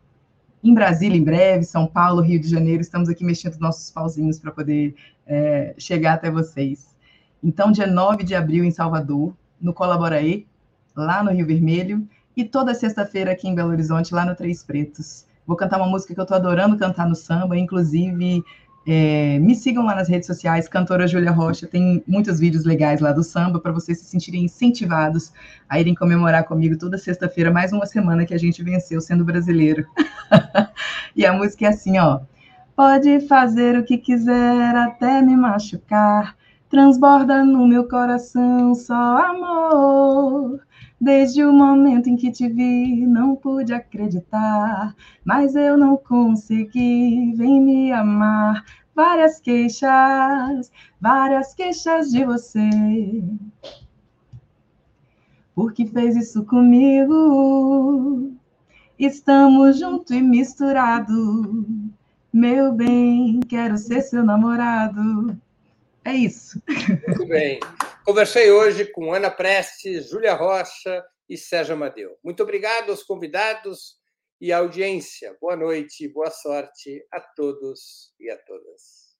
em Brasília em breve, São Paulo, Rio de Janeiro, estamos aqui mexendo nossos pauzinhos para poder é, chegar até vocês. Então, dia 9 de abril em Salvador, no Colaboraê, lá no Rio Vermelho, e toda sexta-feira aqui em Belo Horizonte, lá no Três Pretos. Vou cantar uma música que eu estou adorando cantar no samba, inclusive É, me sigam lá nas redes sociais, cantora Júlia Rocha, tem muitos vídeos legais lá do samba para vocês se sentirem incentivados a irem comemorar comigo toda sexta-feira, mais uma semana que a gente venceu sendo brasileiro. e a música é assim, ó. Pode fazer o que quiser até me machucar, transborda no meu coração só amor. Desde o momento em que te vi, não pude acreditar, mas eu não consegui. Vem me amar. Várias queixas, várias queixas de você. Por que fez isso comigo? Estamos junto e misturado. Meu bem, quero ser seu namorado. É isso. Muito bem. Conversei hoje com Ana Prestes, Júlia Rocha e Sérgio Amadeu. Muito obrigado aos convidados e à audiência. Boa noite, boa sorte a todos e a todas.